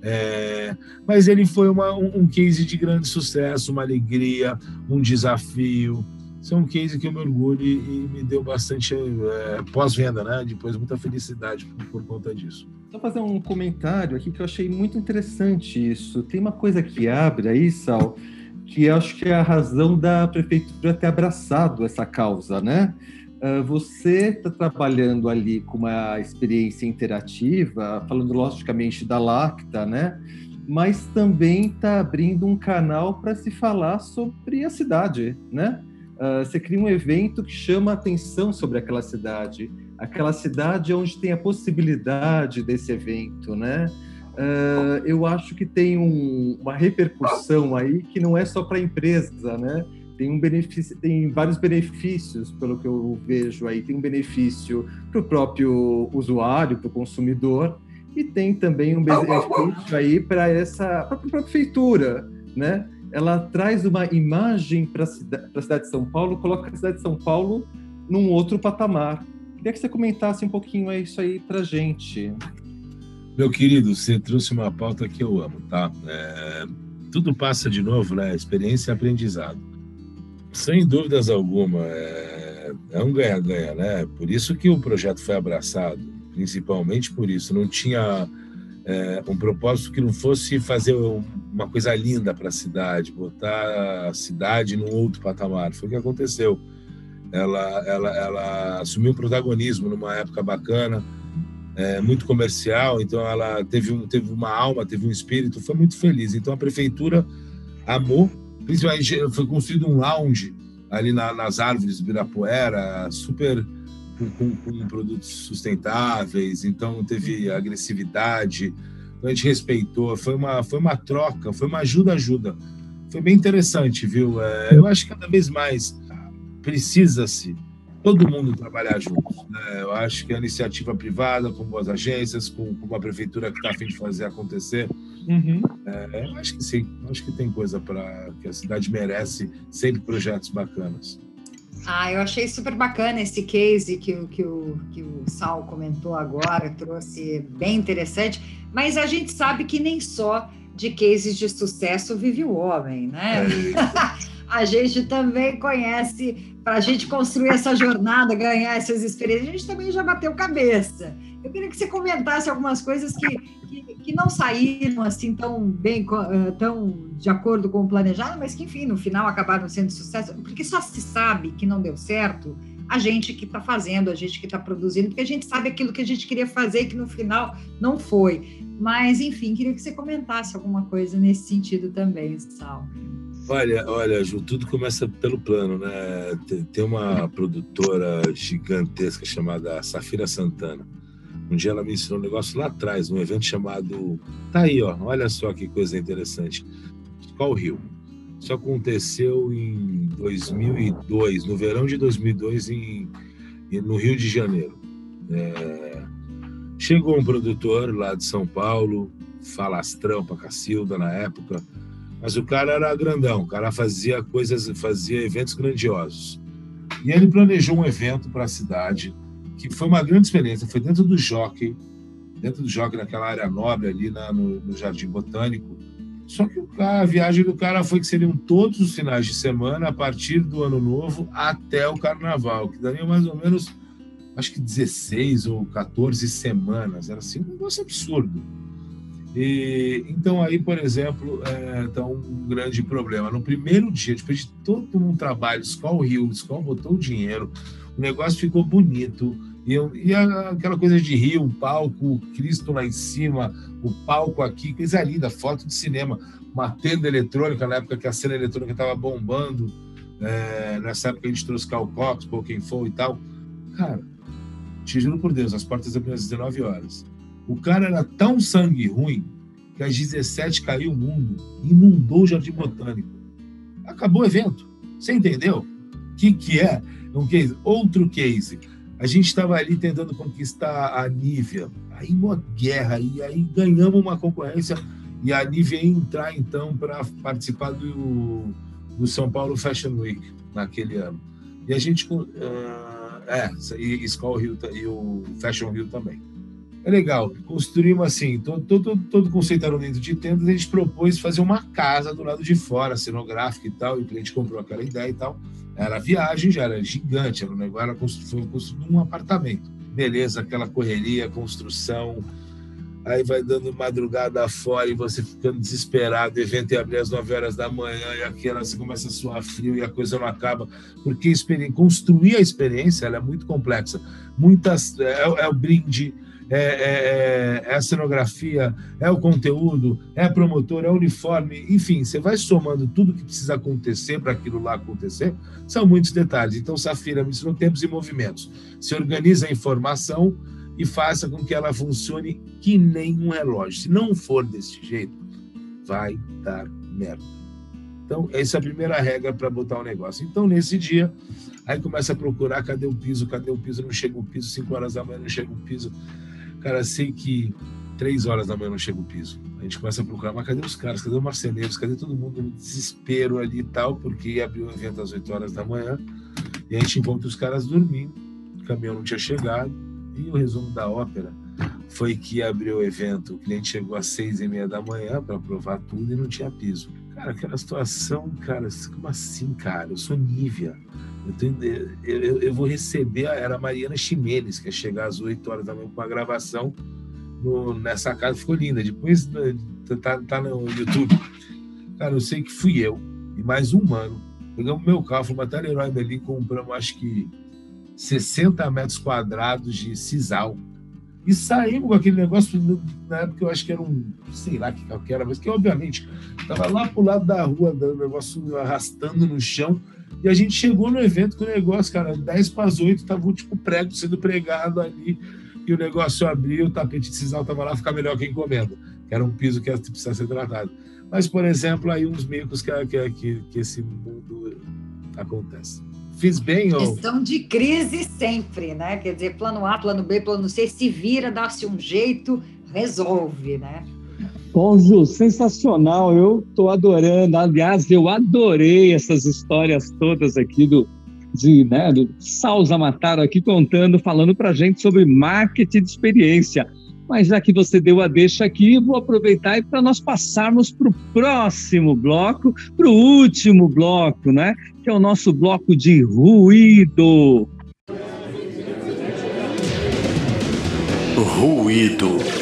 [SPEAKER 3] É, mas ele foi uma, um, um case de grande sucesso, uma alegria, um desafio, isso é um case que eu me orgulho e, me deu bastante é, pós-venda, né? Depois muita felicidade por, por, conta disso.
[SPEAKER 4] Só fazer um comentário aqui que eu achei muito interessante isso. Tem uma coisa que abre aí, Sal, que acho que é a razão da prefeitura ter abraçado essa causa, né? Uh, você está trabalhando ali com uma experiência interativa, falando logicamente da Lacta, né? Mas também está abrindo um canal para se falar sobre a cidade, né? Uh, você cria um evento que chama a atenção sobre aquela cidade, aquela cidade onde tem a possibilidade desse evento, né? Uh, eu acho que tem um, uma repercussão aí que não é só para a empresa, né? Tem, um benefício, tem vários benefícios, pelo que eu vejo aí. Tem um benefício para o próprio usuário, para o consumidor, e tem também um benefício aí para essa para a prefeitura, né? Ela traz uma imagem para a cidade de São Paulo, coloca a cidade de São Paulo num outro patamar. Queria que você comentasse um pouquinho isso aí para gente.
[SPEAKER 3] Meu querido, você trouxe uma pauta que eu amo, tá? É, tudo passa de novo, né? Experiência e aprendizado. Sem dúvidas alguma, é, é um ganha-ganha, né? Por isso que o projeto foi abraçado, principalmente por isso. Não tinha é, um propósito que não fosse fazer uma coisa linda para a cidade, botar a cidade num outro patamar. Foi o que aconteceu. Ela, ela, ela assumiu o protagonismo numa época bacana, é, muito comercial, então ela teve, um, teve uma alma, teve um espírito, foi muito feliz. Então a prefeitura amou, principalmente foi construído um lounge ali na, nas árvores do Birapuera, super com, com, com, produtos sustentáveis, então teve agressividade, então a gente respeitou, foi uma, foi uma troca, foi uma ajuda-ajuda. Foi bem interessante, viu? É, eu acho que cada vez mais precisa-se todo mundo trabalhar junto. Né? Eu acho que a iniciativa privada, com boas agências, com, com uma prefeitura que está a fim de fazer acontecer, uhum. é, eu acho que sim, eu acho que tem coisa para que a cidade merece sempre projetos bacanas.
[SPEAKER 2] Ah, eu achei super bacana esse case que, que, o, que o Sal comentou agora, trouxe bem interessante, mas a gente sabe que nem só de cases de sucesso vive o homem, né? É. a gente também conhece, para a gente construir essa jornada, ganhar essas experiências, a gente também já bateu cabeça. Eu queria que você comentasse algumas coisas que, que, que não saíram assim tão bem, eh, tão de acordo com o planejado, mas que, enfim, no final acabaram sendo sucesso, porque só se sabe que não deu certo a gente que está fazendo, a gente que está produzindo, porque a gente sabe aquilo que a gente queria fazer e que no final não foi. Mas, enfim, queria que você comentasse alguma coisa nesse sentido também, Sal.
[SPEAKER 3] Olha, olha, Ju, tudo começa pelo plano, né? Tem uma produtora gigantesca chamada Safira Santana. Um dia ela me ensinou um negócio lá atrás, num evento chamado. Tá aí, ó, olha só que coisa interessante. Qual Rio? Isso aconteceu em 2002, no verão de 2002, em, no Rio de Janeiro. É, chegou um produtor lá de São Paulo, falastrão para Cacilda na época, mas o cara era grandão, o cara fazia coisas, fazia eventos grandiosos. E ele planejou um evento para a cidade, que foi uma grande experiência, foi dentro do Jockey, dentro do Jockey, naquela área nobre ali na, no, no Jardim Botânico, só que a viagem do cara foi que seriam todos os finais de semana, a partir do ano novo até o carnaval, que daria mais ou menos, acho que 16 ou 14 semanas. Era assim, um negócio absurdo. E, então, aí, por exemplo, é, tá um grande problema. No primeiro dia, depois de todo um trabalho, Skol Rio, Skol botou o dinheiro, o negócio ficou bonito, e, e aquela coisa de rio, o palco, Cristo lá em cima, o palco aqui, coisa linda, foto de cinema, uma tenda eletrônica, na época que a cena eletrônica estava bombando, é, nessa época a gente trouxe Cal Cox, for e tal. Cara, te juro por Deus, as portas abriam às 19 horas. O cara era tão sangue ruim que às 17 caiu o mundo, inundou o Jardim Botânico. Acabou o evento. Você entendeu? O que, que é? Um case. Outro case a gente estava ali tentando conquistar a Nívia, aí uma guerra, e aí ganhamos uma concorrência, e a Nívia ia entrar então para participar do, do São Paulo Fashion Week naquele ano. E a gente. Uh, é, e Skull e o Fashion Rio também. É legal, construímos assim, todo, todo, todo conceito era dentro de tendas, a gente propôs fazer uma casa do lado de fora, cenográfica e tal, e o cliente comprou aquela ideia e tal. Era viagem, já era gigante, era um negócio, era foi construído um apartamento. Beleza, aquela correria, construção, aí vai dando madrugada fora e você ficando desesperado, o evento ia abrir às 9 horas da manhã e aquela você começa a suar frio e a coisa não acaba, porque construir a experiência é muito complexa. Muitas é, é o brinde, é, é, é, a cenografia, é o conteúdo, é a promotora, é o uniforme, enfim, você vai somando tudo que precisa acontecer para aquilo lá acontecer, são muitos detalhes. Então, Safira me ensinou tempos e movimentos. Se organiza a informação e faça com que ela funcione que nem um relógio. Se não for desse jeito, vai dar merda. Então, essa é a primeira regra para botar o um negócio. Então, nesse dia, aí começa a procurar cadê o piso, cadê o piso, não chega o piso, 5 horas da manhã não chega o piso Cara, sei que três horas da manhã não chega o piso. A gente começa a procurar, mas cadê os caras? Cadê os marceneiros? Cadê todo mundo no desespero ali e tal? Porque abriu o evento às 8 horas da manhã e a gente encontra os caras dormindo, o caminhão não tinha chegado. E o resumo da ópera foi que abriu o evento, o cliente chegou às seis e meia da manhã para provar tudo e não tinha piso. Cara, aquela situação, cara, como assim, cara? Eu sou Nívia. Eu, eu, eu, vou receber, era a Mariana Ximenes, que ia chegar às 8 horas da manhã com uma gravação no, nessa casa, ficou linda. Depois né, tá, tá no YouTube. Cara, eu sei que fui eu e mais um mano. Pegamos meu carro, fomos até Leroy Merlin, compramos acho que 60 metros quadrados de sisal. E saímos com aquele negócio, na época eu acho que era um, sei lá que era, mas que obviamente estava lá pro lado da rua, o negócio arrastando no chão e a gente chegou no evento com o negócio, cara, 10 para as 8, tava o tipo prego sendo pregado ali, e o negócio abriu, o tapete de sisal tava lá, ficar melhor que encomenda, que era um piso que precisava ser tratado. Mas, por exemplo, aí uns micos que, que, que, que esse mundo acontece. Fiz bem
[SPEAKER 2] ou... Questão de crise sempre, né? Quer dizer, plano A, plano B, plano C, se vira, dá-se um jeito, resolve, né?
[SPEAKER 1] Ju, sensacional. Eu estou adorando. Aliás, eu adorei essas histórias todas aqui do, de, né, do Salza Mataro aqui contando, falando para gente sobre marketing de experiência. Mas já que você deu a deixa aqui, vou aproveitar para nós passarmos para o próximo bloco, para o último bloco, né? Que é o nosso bloco de ruído.
[SPEAKER 5] Ruído.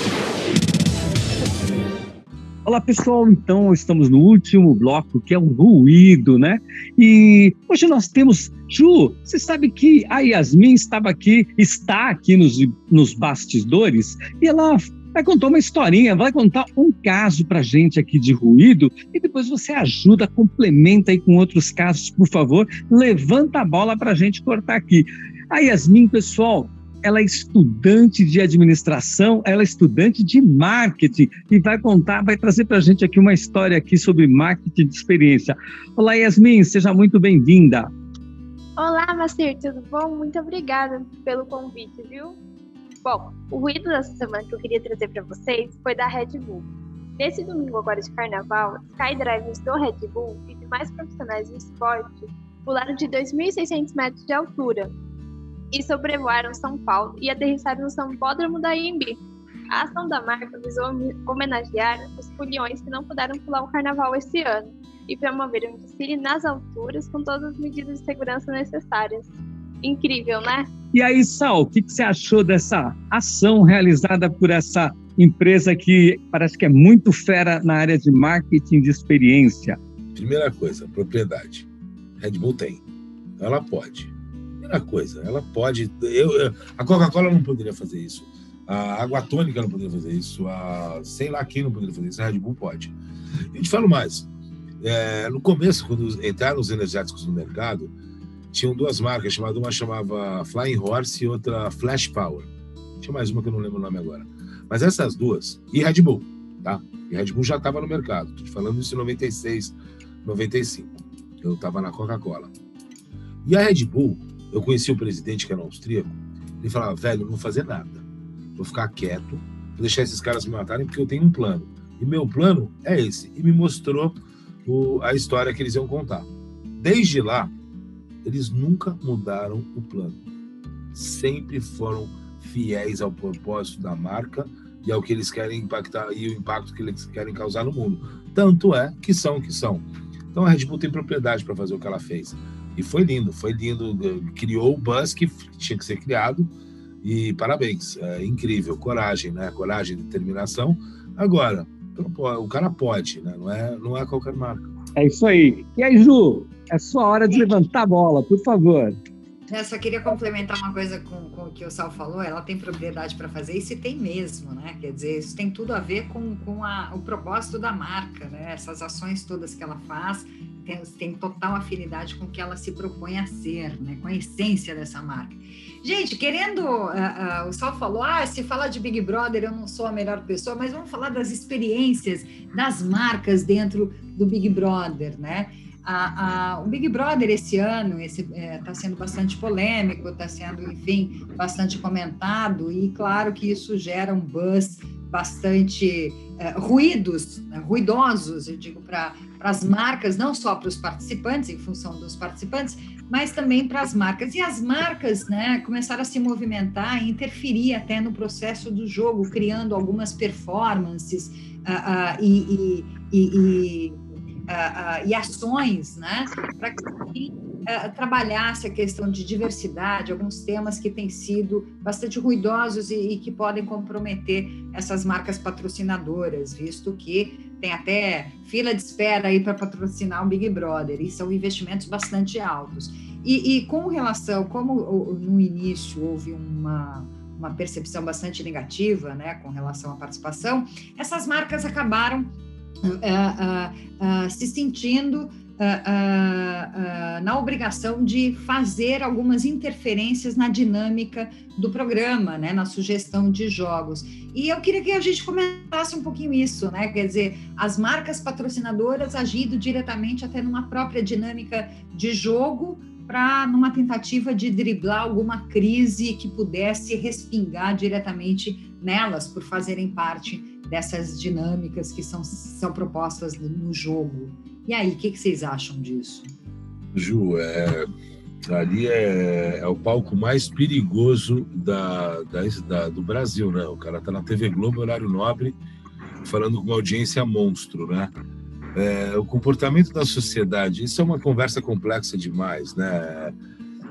[SPEAKER 1] Olá pessoal, então estamos no último bloco que é o ruído, né? E hoje nós temos Ju. Você sabe que a Yasmin estava aqui, está aqui nos, nos bastidores e ela vai contar uma historinha, vai contar um caso para gente aqui de ruído e depois você ajuda, complementa aí com outros casos, por favor. Levanta a bola para gente cortar aqui. A Yasmin, pessoal, ela é estudante de administração, ela é estudante de marketing e vai contar, vai trazer para a gente aqui uma história aqui sobre marketing de experiência. Olá, Yasmin, seja muito bem-vinda.
[SPEAKER 6] Olá, Macir, tudo bom? Muito obrigada pelo convite, viu? Bom, o ruído dessa semana que eu queria trazer para vocês foi da Red Bull. Nesse domingo agora de carnaval, skydivers do Red Bull e demais profissionais do esporte pularam de 2.600 metros de altura, e sobrevoaram São Paulo e aterrissaram no Sambódromo da IMB. A ação da marca visou homenagear os foliões que não puderam pular o carnaval esse ano e promover um desfile nas alturas com todas as medidas de segurança necessárias. Incrível, né?
[SPEAKER 1] E aí, Sal, o que, que você achou dessa ação realizada por essa empresa que parece que é muito fera na área de marketing de experiência?
[SPEAKER 3] Primeira coisa, propriedade. Red Bull tem. Ela pode. Primeira coisa, ela pode. Eu, a Coca-Cola não poderia fazer isso. A água tônica não poderia fazer isso. A sei lá quem não poderia fazer isso. A Red Bull pode. E te falo mais. É, no começo, quando entraram os energéticos no mercado, tinham duas marcas, chamada, uma chamava Flying Horse e outra Flash Power. Tinha mais uma que eu não lembro o nome agora. Mas essas duas, e Red Bull, tá? E Red Bull já estava no mercado. Estou te falando isso em 96, 95. Eu estava na Coca-Cola. E a Red Bull, eu conheci o presidente, que era um austríaco, ele falava, velho, não vou fazer nada. Vou ficar quieto, vou deixar esses caras me matarem, porque eu tenho um plano. E meu plano é esse. E me mostrou o, a história que eles iam contar. Desde lá, eles nunca mudaram o plano. Sempre foram fiéis ao propósito da marca e ao que eles querem impactar e o impacto que eles querem causar no mundo. Tanto é que são o que são. Então a Red Bull tem propriedade para fazer o que ela fez. E foi lindo, foi lindo. Criou o buzz que tinha que ser criado. E parabéns, é incrível, coragem, né? Coragem, determinação. Agora, o cara pode, né? Não é, não é qualquer marca.
[SPEAKER 1] É isso aí. E aí, Ju, é sua hora de levantar a bola, por favor.
[SPEAKER 2] Eu só queria complementar uma coisa com, com o que o Sal falou. Ela tem propriedade para fazer isso e tem mesmo, né? Quer dizer, isso tem tudo a ver com, com a, o propósito da marca, né? Essas ações todas que ela faz tem, tem total afinidade com o que ela se propõe a ser, né? Com a essência dessa marca. Gente, querendo, uh, uh, o Sal falou, ah, se fala de Big Brother, eu não sou a melhor pessoa, mas vamos falar das experiências das marcas dentro do Big Brother, né? A, a, o Big Brother esse ano está é, tá sendo bastante polêmico, está sendo, enfim, bastante comentado, e claro que isso gera um buzz bastante é, ruídos, né, ruidosos, eu digo, para as marcas, não só para os participantes, em função dos participantes, mas também para as marcas. E as marcas né, começaram a se movimentar e interferir até no processo do jogo, criando algumas performances uh, uh, e, e, e uh, e ações, né, para que trabalhasse a questão de diversidade, alguns temas que têm sido bastante ruidosos e, e que podem comprometer essas marcas patrocinadoras, visto que tem até fila de espera aí para patrocinar o Big Brother, e são investimentos bastante altos. E, e com relação, como no início houve uma, uma percepção bastante negativa né, com relação à participação, essas marcas acabaram uh, uh, se sentindo na obrigação de fazer algumas interferências na dinâmica do programa, né, na sugestão de jogos. E eu queria que a gente comentasse um pouquinho isso, né? Quer dizer, as marcas patrocinadoras agindo diretamente até numa própria dinâmica de jogo para numa tentativa de driblar alguma crise que pudesse respingar diretamente nelas por fazerem parte dessas dinâmicas que são, são propostas no jogo. E aí, o que, que vocês acham disso?
[SPEAKER 3] Ju, é, Ali é, é o palco mais perigoso da, da, da, do Brasil, né? O cara tá na TV Globo, horário nobre, falando com uma audiência monstro, né? É, o comportamento da sociedade, isso é uma conversa complexa demais, né?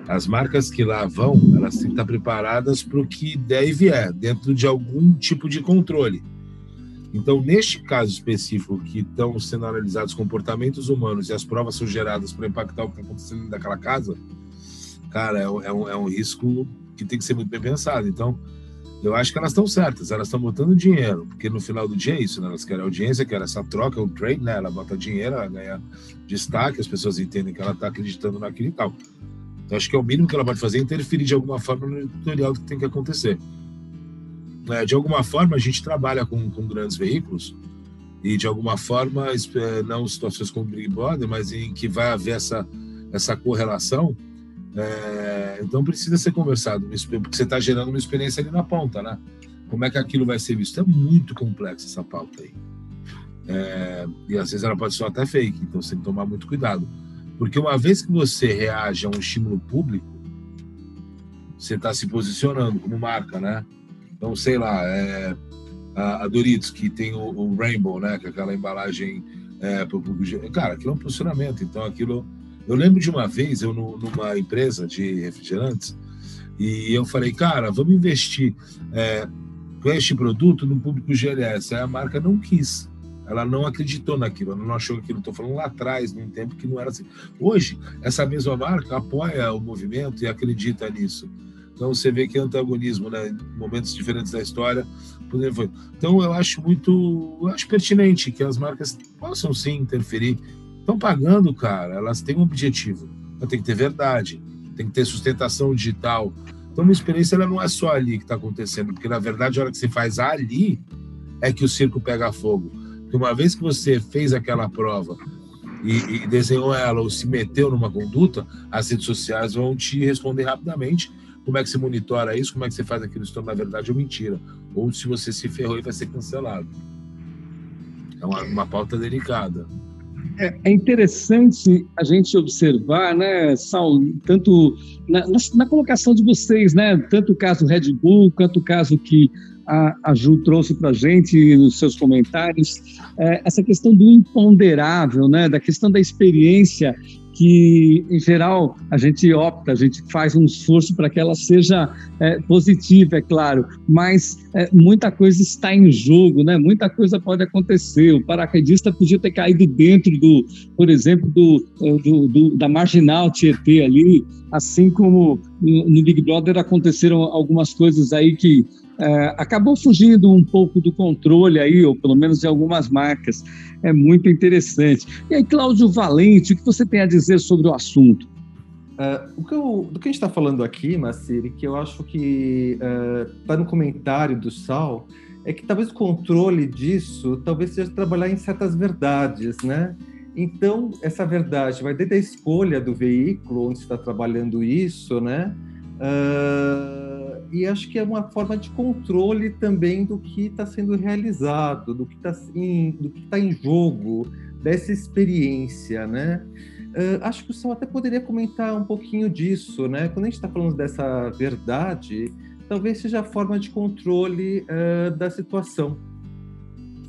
[SPEAKER 3] As marcas que lá vão, elas têm que estar preparadas para o que der e vier, dentro de algum tipo de controle. Então, neste caso específico, que estão sendo analisados comportamentos humanos e as provas são geradas para impactar o que está acontecendo naquela casa, cara, é um, é, um, é um risco que tem que ser muito bem pensado. Então, eu acho que elas estão certas, elas estão botando dinheiro, porque no final do dia é isso, né? elas querem audiência, querem essa troca, o trade, né? Ela bota dinheiro, ela ganha destaque, as pessoas entendem que ela está acreditando naquilo e tal. Então, acho que é o mínimo que ela pode fazer é interferir de alguma forma no editorial do que tem que acontecer. É, de alguma forma, a gente trabalha com, com grandes veículos e, de alguma forma, é, não situações como Big Brother, mas em que vai haver essa, essa correlação. É, então, precisa ser conversado, porque você está gerando uma experiência ali na ponta, né? Como é que aquilo vai ser visto? É muito complexa essa pauta aí. É, e às vezes ela pode ser até fake, então você tem que tomar muito cuidado. Porque uma vez que você reage a um estímulo público, você está se posicionando como marca, né? Então, sei lá, é, a, Doritos, que tem o, o, Rainbow, né? Que é aquela embalagem é, para o público. Cara, aquilo é um posicionamento. Então, aquilo. Eu lembro de uma vez, eu no, numa empresa de refrigerantes, e eu falei, cara, vamos investir é, com este produto no público GLS. Aí a marca não quis. Ela não acreditou naquilo, ela não achou aquilo. Estou falando lá atrás, num tempo que não era assim. Hoje, essa mesma marca apoia o movimento e acredita nisso. Então você vê que é antagonismo, né? Momentos diferentes da história. Então eu acho muito, eu acho pertinente que as marcas possam sim interferir. Estão pagando, cara. Elas têm um objetivo. Tem que ter verdade, tem que ter sustentação digital. Então uma experiência ela não é só ali que está acontecendo, porque na verdade a hora que você faz ali é que o circo pega fogo. Porque uma vez que você fez aquela prova e, e desenhou ela ou se meteu numa conduta, as redes sociais vão te responder rapidamente como é que você monitora isso? Como é que você faz aquilo se tornar verdade ou mentira? Ou se você se ferrou e vai ser cancelado. É uma, uma pauta delicada.
[SPEAKER 1] É, é interessante a gente observar, né, Sal, tanto na, na, na, colocação de vocês, né, tanto o caso Red Bull, quanto o caso que a, a Ju trouxe para a gente nos seus comentários, é, essa questão do imponderável, né, da questão da experiência que, em geral, a gente opta, a gente faz um esforço para que ela seja é, positiva, é claro, mas é, muita coisa está em jogo, né? muita coisa pode acontecer. O paraquedista podia ter caído dentro do, por exemplo, do, do, do da marginal Tietê ali, assim como no Big Brother aconteceram algumas coisas aí que é, acabou fugindo um pouco do controle aí, ou pelo menos de algumas marcas. É muito interessante. E aí, Cláudio Valente, o que você tem a dizer sobre o assunto?
[SPEAKER 4] Uh, o que eu, do que a gente está falando aqui, Maciri, que eu acho que está é, uh, no comentário do Sal, é que talvez o controle disso talvez seja trabalhar em certas verdades, né? Então, essa verdade vai desde a escolha do veículo onde está trabalhando isso, né? Uh, e acho que é uma forma de controle também do que está sendo realizado, do que está em, tá em jogo, dessa experiência, né? Uh, acho que o Sal até poderia comentar um pouquinho disso, né? Quando a gente está falando dessa verdade, talvez seja a forma de controle uh, da situação.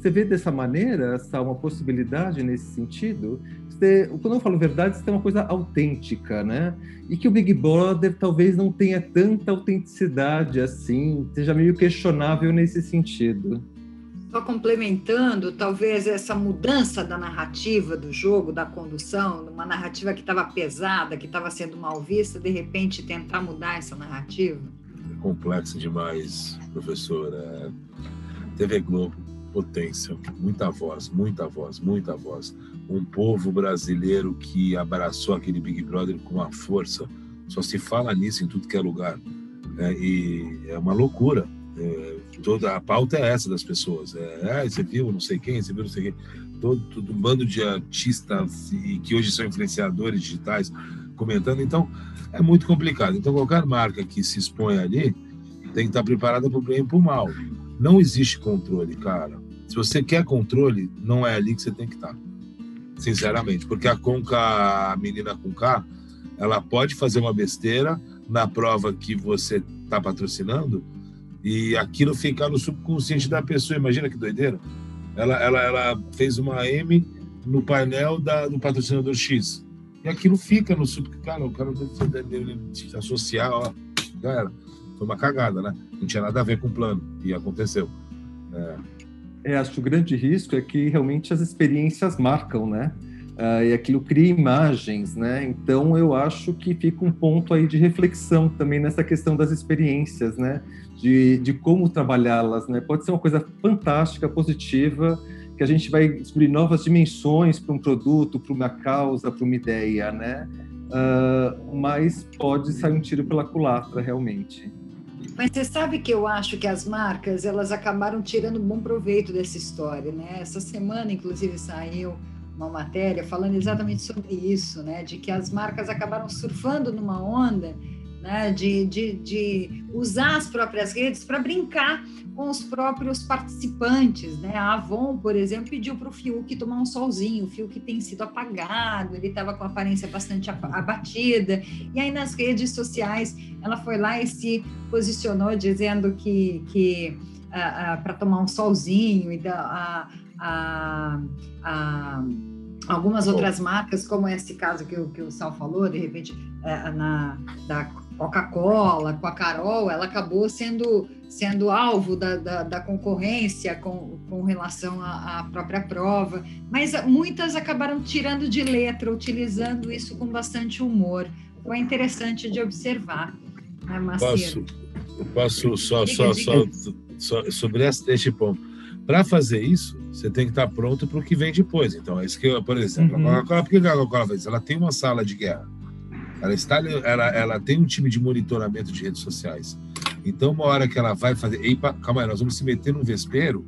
[SPEAKER 4] Você vê dessa maneira, Sal, uma possibilidade nesse sentido? Você, quando eu falo verdade, você tem uma coisa autêntica, né? E que o Big Brother talvez não tenha tanta autenticidade assim, seja meio questionável nesse sentido.
[SPEAKER 2] Só complementando, talvez essa mudança da narrativa do jogo, da condução, uma narrativa que estava pesada, que estava sendo mal vista, de repente tentar mudar essa narrativa?
[SPEAKER 3] É complexo demais, professora. TV Globo, potência, muita voz, muita voz, muita voz um povo brasileiro que abraçou aquele Big Brother com uma força. Só se fala nisso em tudo que é lugar. É, e é uma loucura. É, toda a pauta é essa das pessoas. É, ah, você viu não sei quem, você viu não sei quem. Todo, todo um bando de artistas e que hoje são influenciadores digitais comentando. Então, é muito complicado. Então, qualquer marca que se expõe ali tem que estar preparada para o bem e para o mal. Não existe controle, cara. Se você quer controle, não é ali que você tem que estar sinceramente, porque a Conca, a menina com K, ela pode fazer uma besteira na prova que você está patrocinando e aquilo ficar no subconsciente da pessoa. Imagina que doideira. Ela, ela, ela fez uma M no painel da, do patrocinador X. E aquilo fica no sub. Cara, o cara deve associar, ó. Já era. Foi uma cagada, né? Não tinha nada a ver com o plano. E aconteceu.
[SPEAKER 4] É. é acho que o grande risco é que realmente as experiências marcam, né? Uh, e aquilo cria imagens, né? Então eu acho que fica um ponto aí de reflexão também nessa questão das experiências, né? De, de como trabalhá-las, né? Pode ser uma coisa fantástica, positiva, que a gente vai descobrir novas dimensões para um produto, para uma causa, para uma ideia, né? Uh, mas pode sair um tiro pela culatra, realmente.
[SPEAKER 2] Mas você sabe que eu acho que as marcas elas acabaram tirando bom proveito dessa história, né? Essa semana, inclusive, saiu uma matéria falando exatamente sobre isso, né? De que as marcas acabaram surfando numa onda né? de, de, de usar as próprias redes para brincar com os próprios participantes, né? A Avon, por exemplo, pediu para o Fiuk tomar um solzinho, o Fiuk tem sido apagado, ele estava com a aparência bastante abatida, e aí nas redes sociais ela foi lá e se posicionou dizendo que, que para tomar um solzinho e da, a, a, algumas outras marcas, como esse caso que, o, que o Sal falou, de repente, é, na, da Coca-Cola, com a Carol, ela acabou sendo, sendo alvo da, da, da concorrência com, com relação à, à, própria prova, mas muitas acabaram tirando de letra, utilizando isso com bastante humor. Foi interessante de observar, né,
[SPEAKER 3] Posso, posso só, diga, só, diga. só, só sobre este ponto para fazer isso, você tem que estar pronto para o que vem depois. Então, é isso que, eu, por exemplo, uhum. a Coca-Cola, por que a Coca-Cola faz? Ela tem uma sala de guerra. Ela, está, ela, ela tem um time de monitoramento de redes sociais. Então, uma hora que ela vai fazer. Epa, calma aí, nós vamos se meter num vespeiro,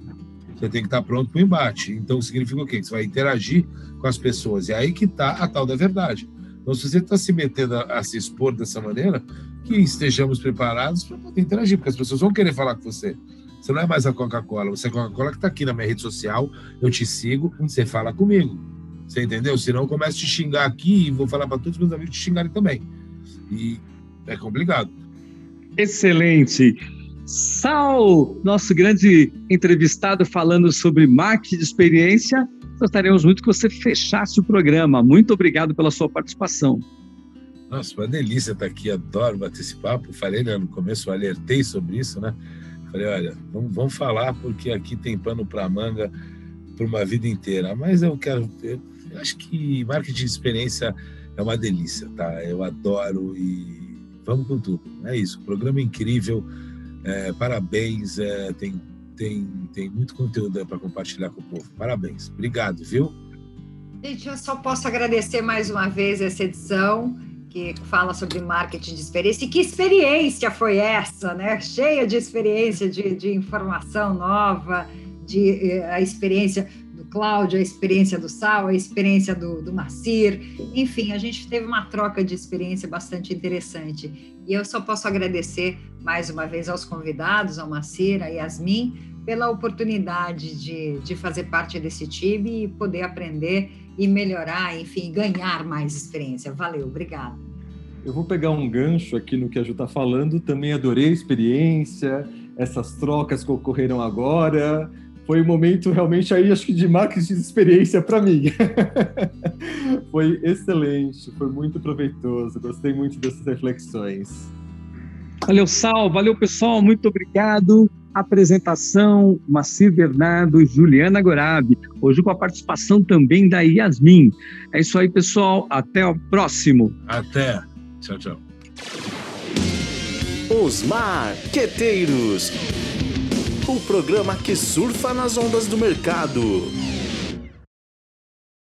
[SPEAKER 3] você tem que estar pronto para o embate. Então, significa o quê? Que você vai interagir com as pessoas. E aí que está a tal da verdade. Então, se você está se metendo a, a, se expor dessa maneira, que estejamos preparados para poder interagir, porque as pessoas vão querer falar com você. Você não é mais a Coca-Cola, você é a Coca-Cola que está aqui na minha rede social, eu te sigo, você fala comigo. Você entendeu? Senão eu começo a te xingar aqui e vou falar para todos os meus amigos te xingarem também. E é complicado.
[SPEAKER 1] Excelente. Sal, nosso grande entrevistado falando sobre marketing de experiência, gostaríamos muito que você fechasse o programa. Muito obrigado pela sua participação.
[SPEAKER 3] Nossa, uma delícia estar aqui, adoro bater esse papo. Falei né, no começo, alertei sobre isso, né? Falei, olha, vamos, vamos falar porque aqui tem pano para manga por uma vida inteira. Mas eu quero, eu, eu acho que marketing de experiência é uma delícia, tá? Eu adoro e vamos com tudo. É isso, programa incrível, é, parabéns, é, tem, tem, tem muito conteúdo para compartilhar com o povo. Parabéns, obrigado, viu?
[SPEAKER 2] Gente, eu só posso agradecer mais uma vez essa edição que fala sobre marketing de experiência. E que experiência foi essa, né? Cheia de experiência, de, de informação nova, de eh, a experiência Cláudio, a experiência do Sal, a experiência do, do Macir. Enfim, a gente teve uma troca de experiência bastante interessante. E eu só posso agradecer mais uma vez aos convidados, ao Macir, a Yasmin, pela oportunidade de, de fazer parte desse time e poder aprender e melhorar, enfim, ganhar mais experiência. Valeu, obrigada.
[SPEAKER 4] Eu vou pegar um gancho aqui no que a Ju está falando. Também adorei a experiência, essas trocas que ocorreram agora. Foi um momento realmente aí, acho que de marketing de experiência para mim. foi excelente, foi muito proveitoso. Gostei muito dessas reflexões.
[SPEAKER 1] Valeu, Sal. Valeu, pessoal. Muito obrigado. Apresentação, Macir Bernardo e Juliana Gorabi. Hoje com a participação também da Yasmin. É isso aí, pessoal. Até o próximo.
[SPEAKER 3] Até. Tchau, tchau.
[SPEAKER 5] Os Marqueteiros. O programa que surfa nas ondas do mercado.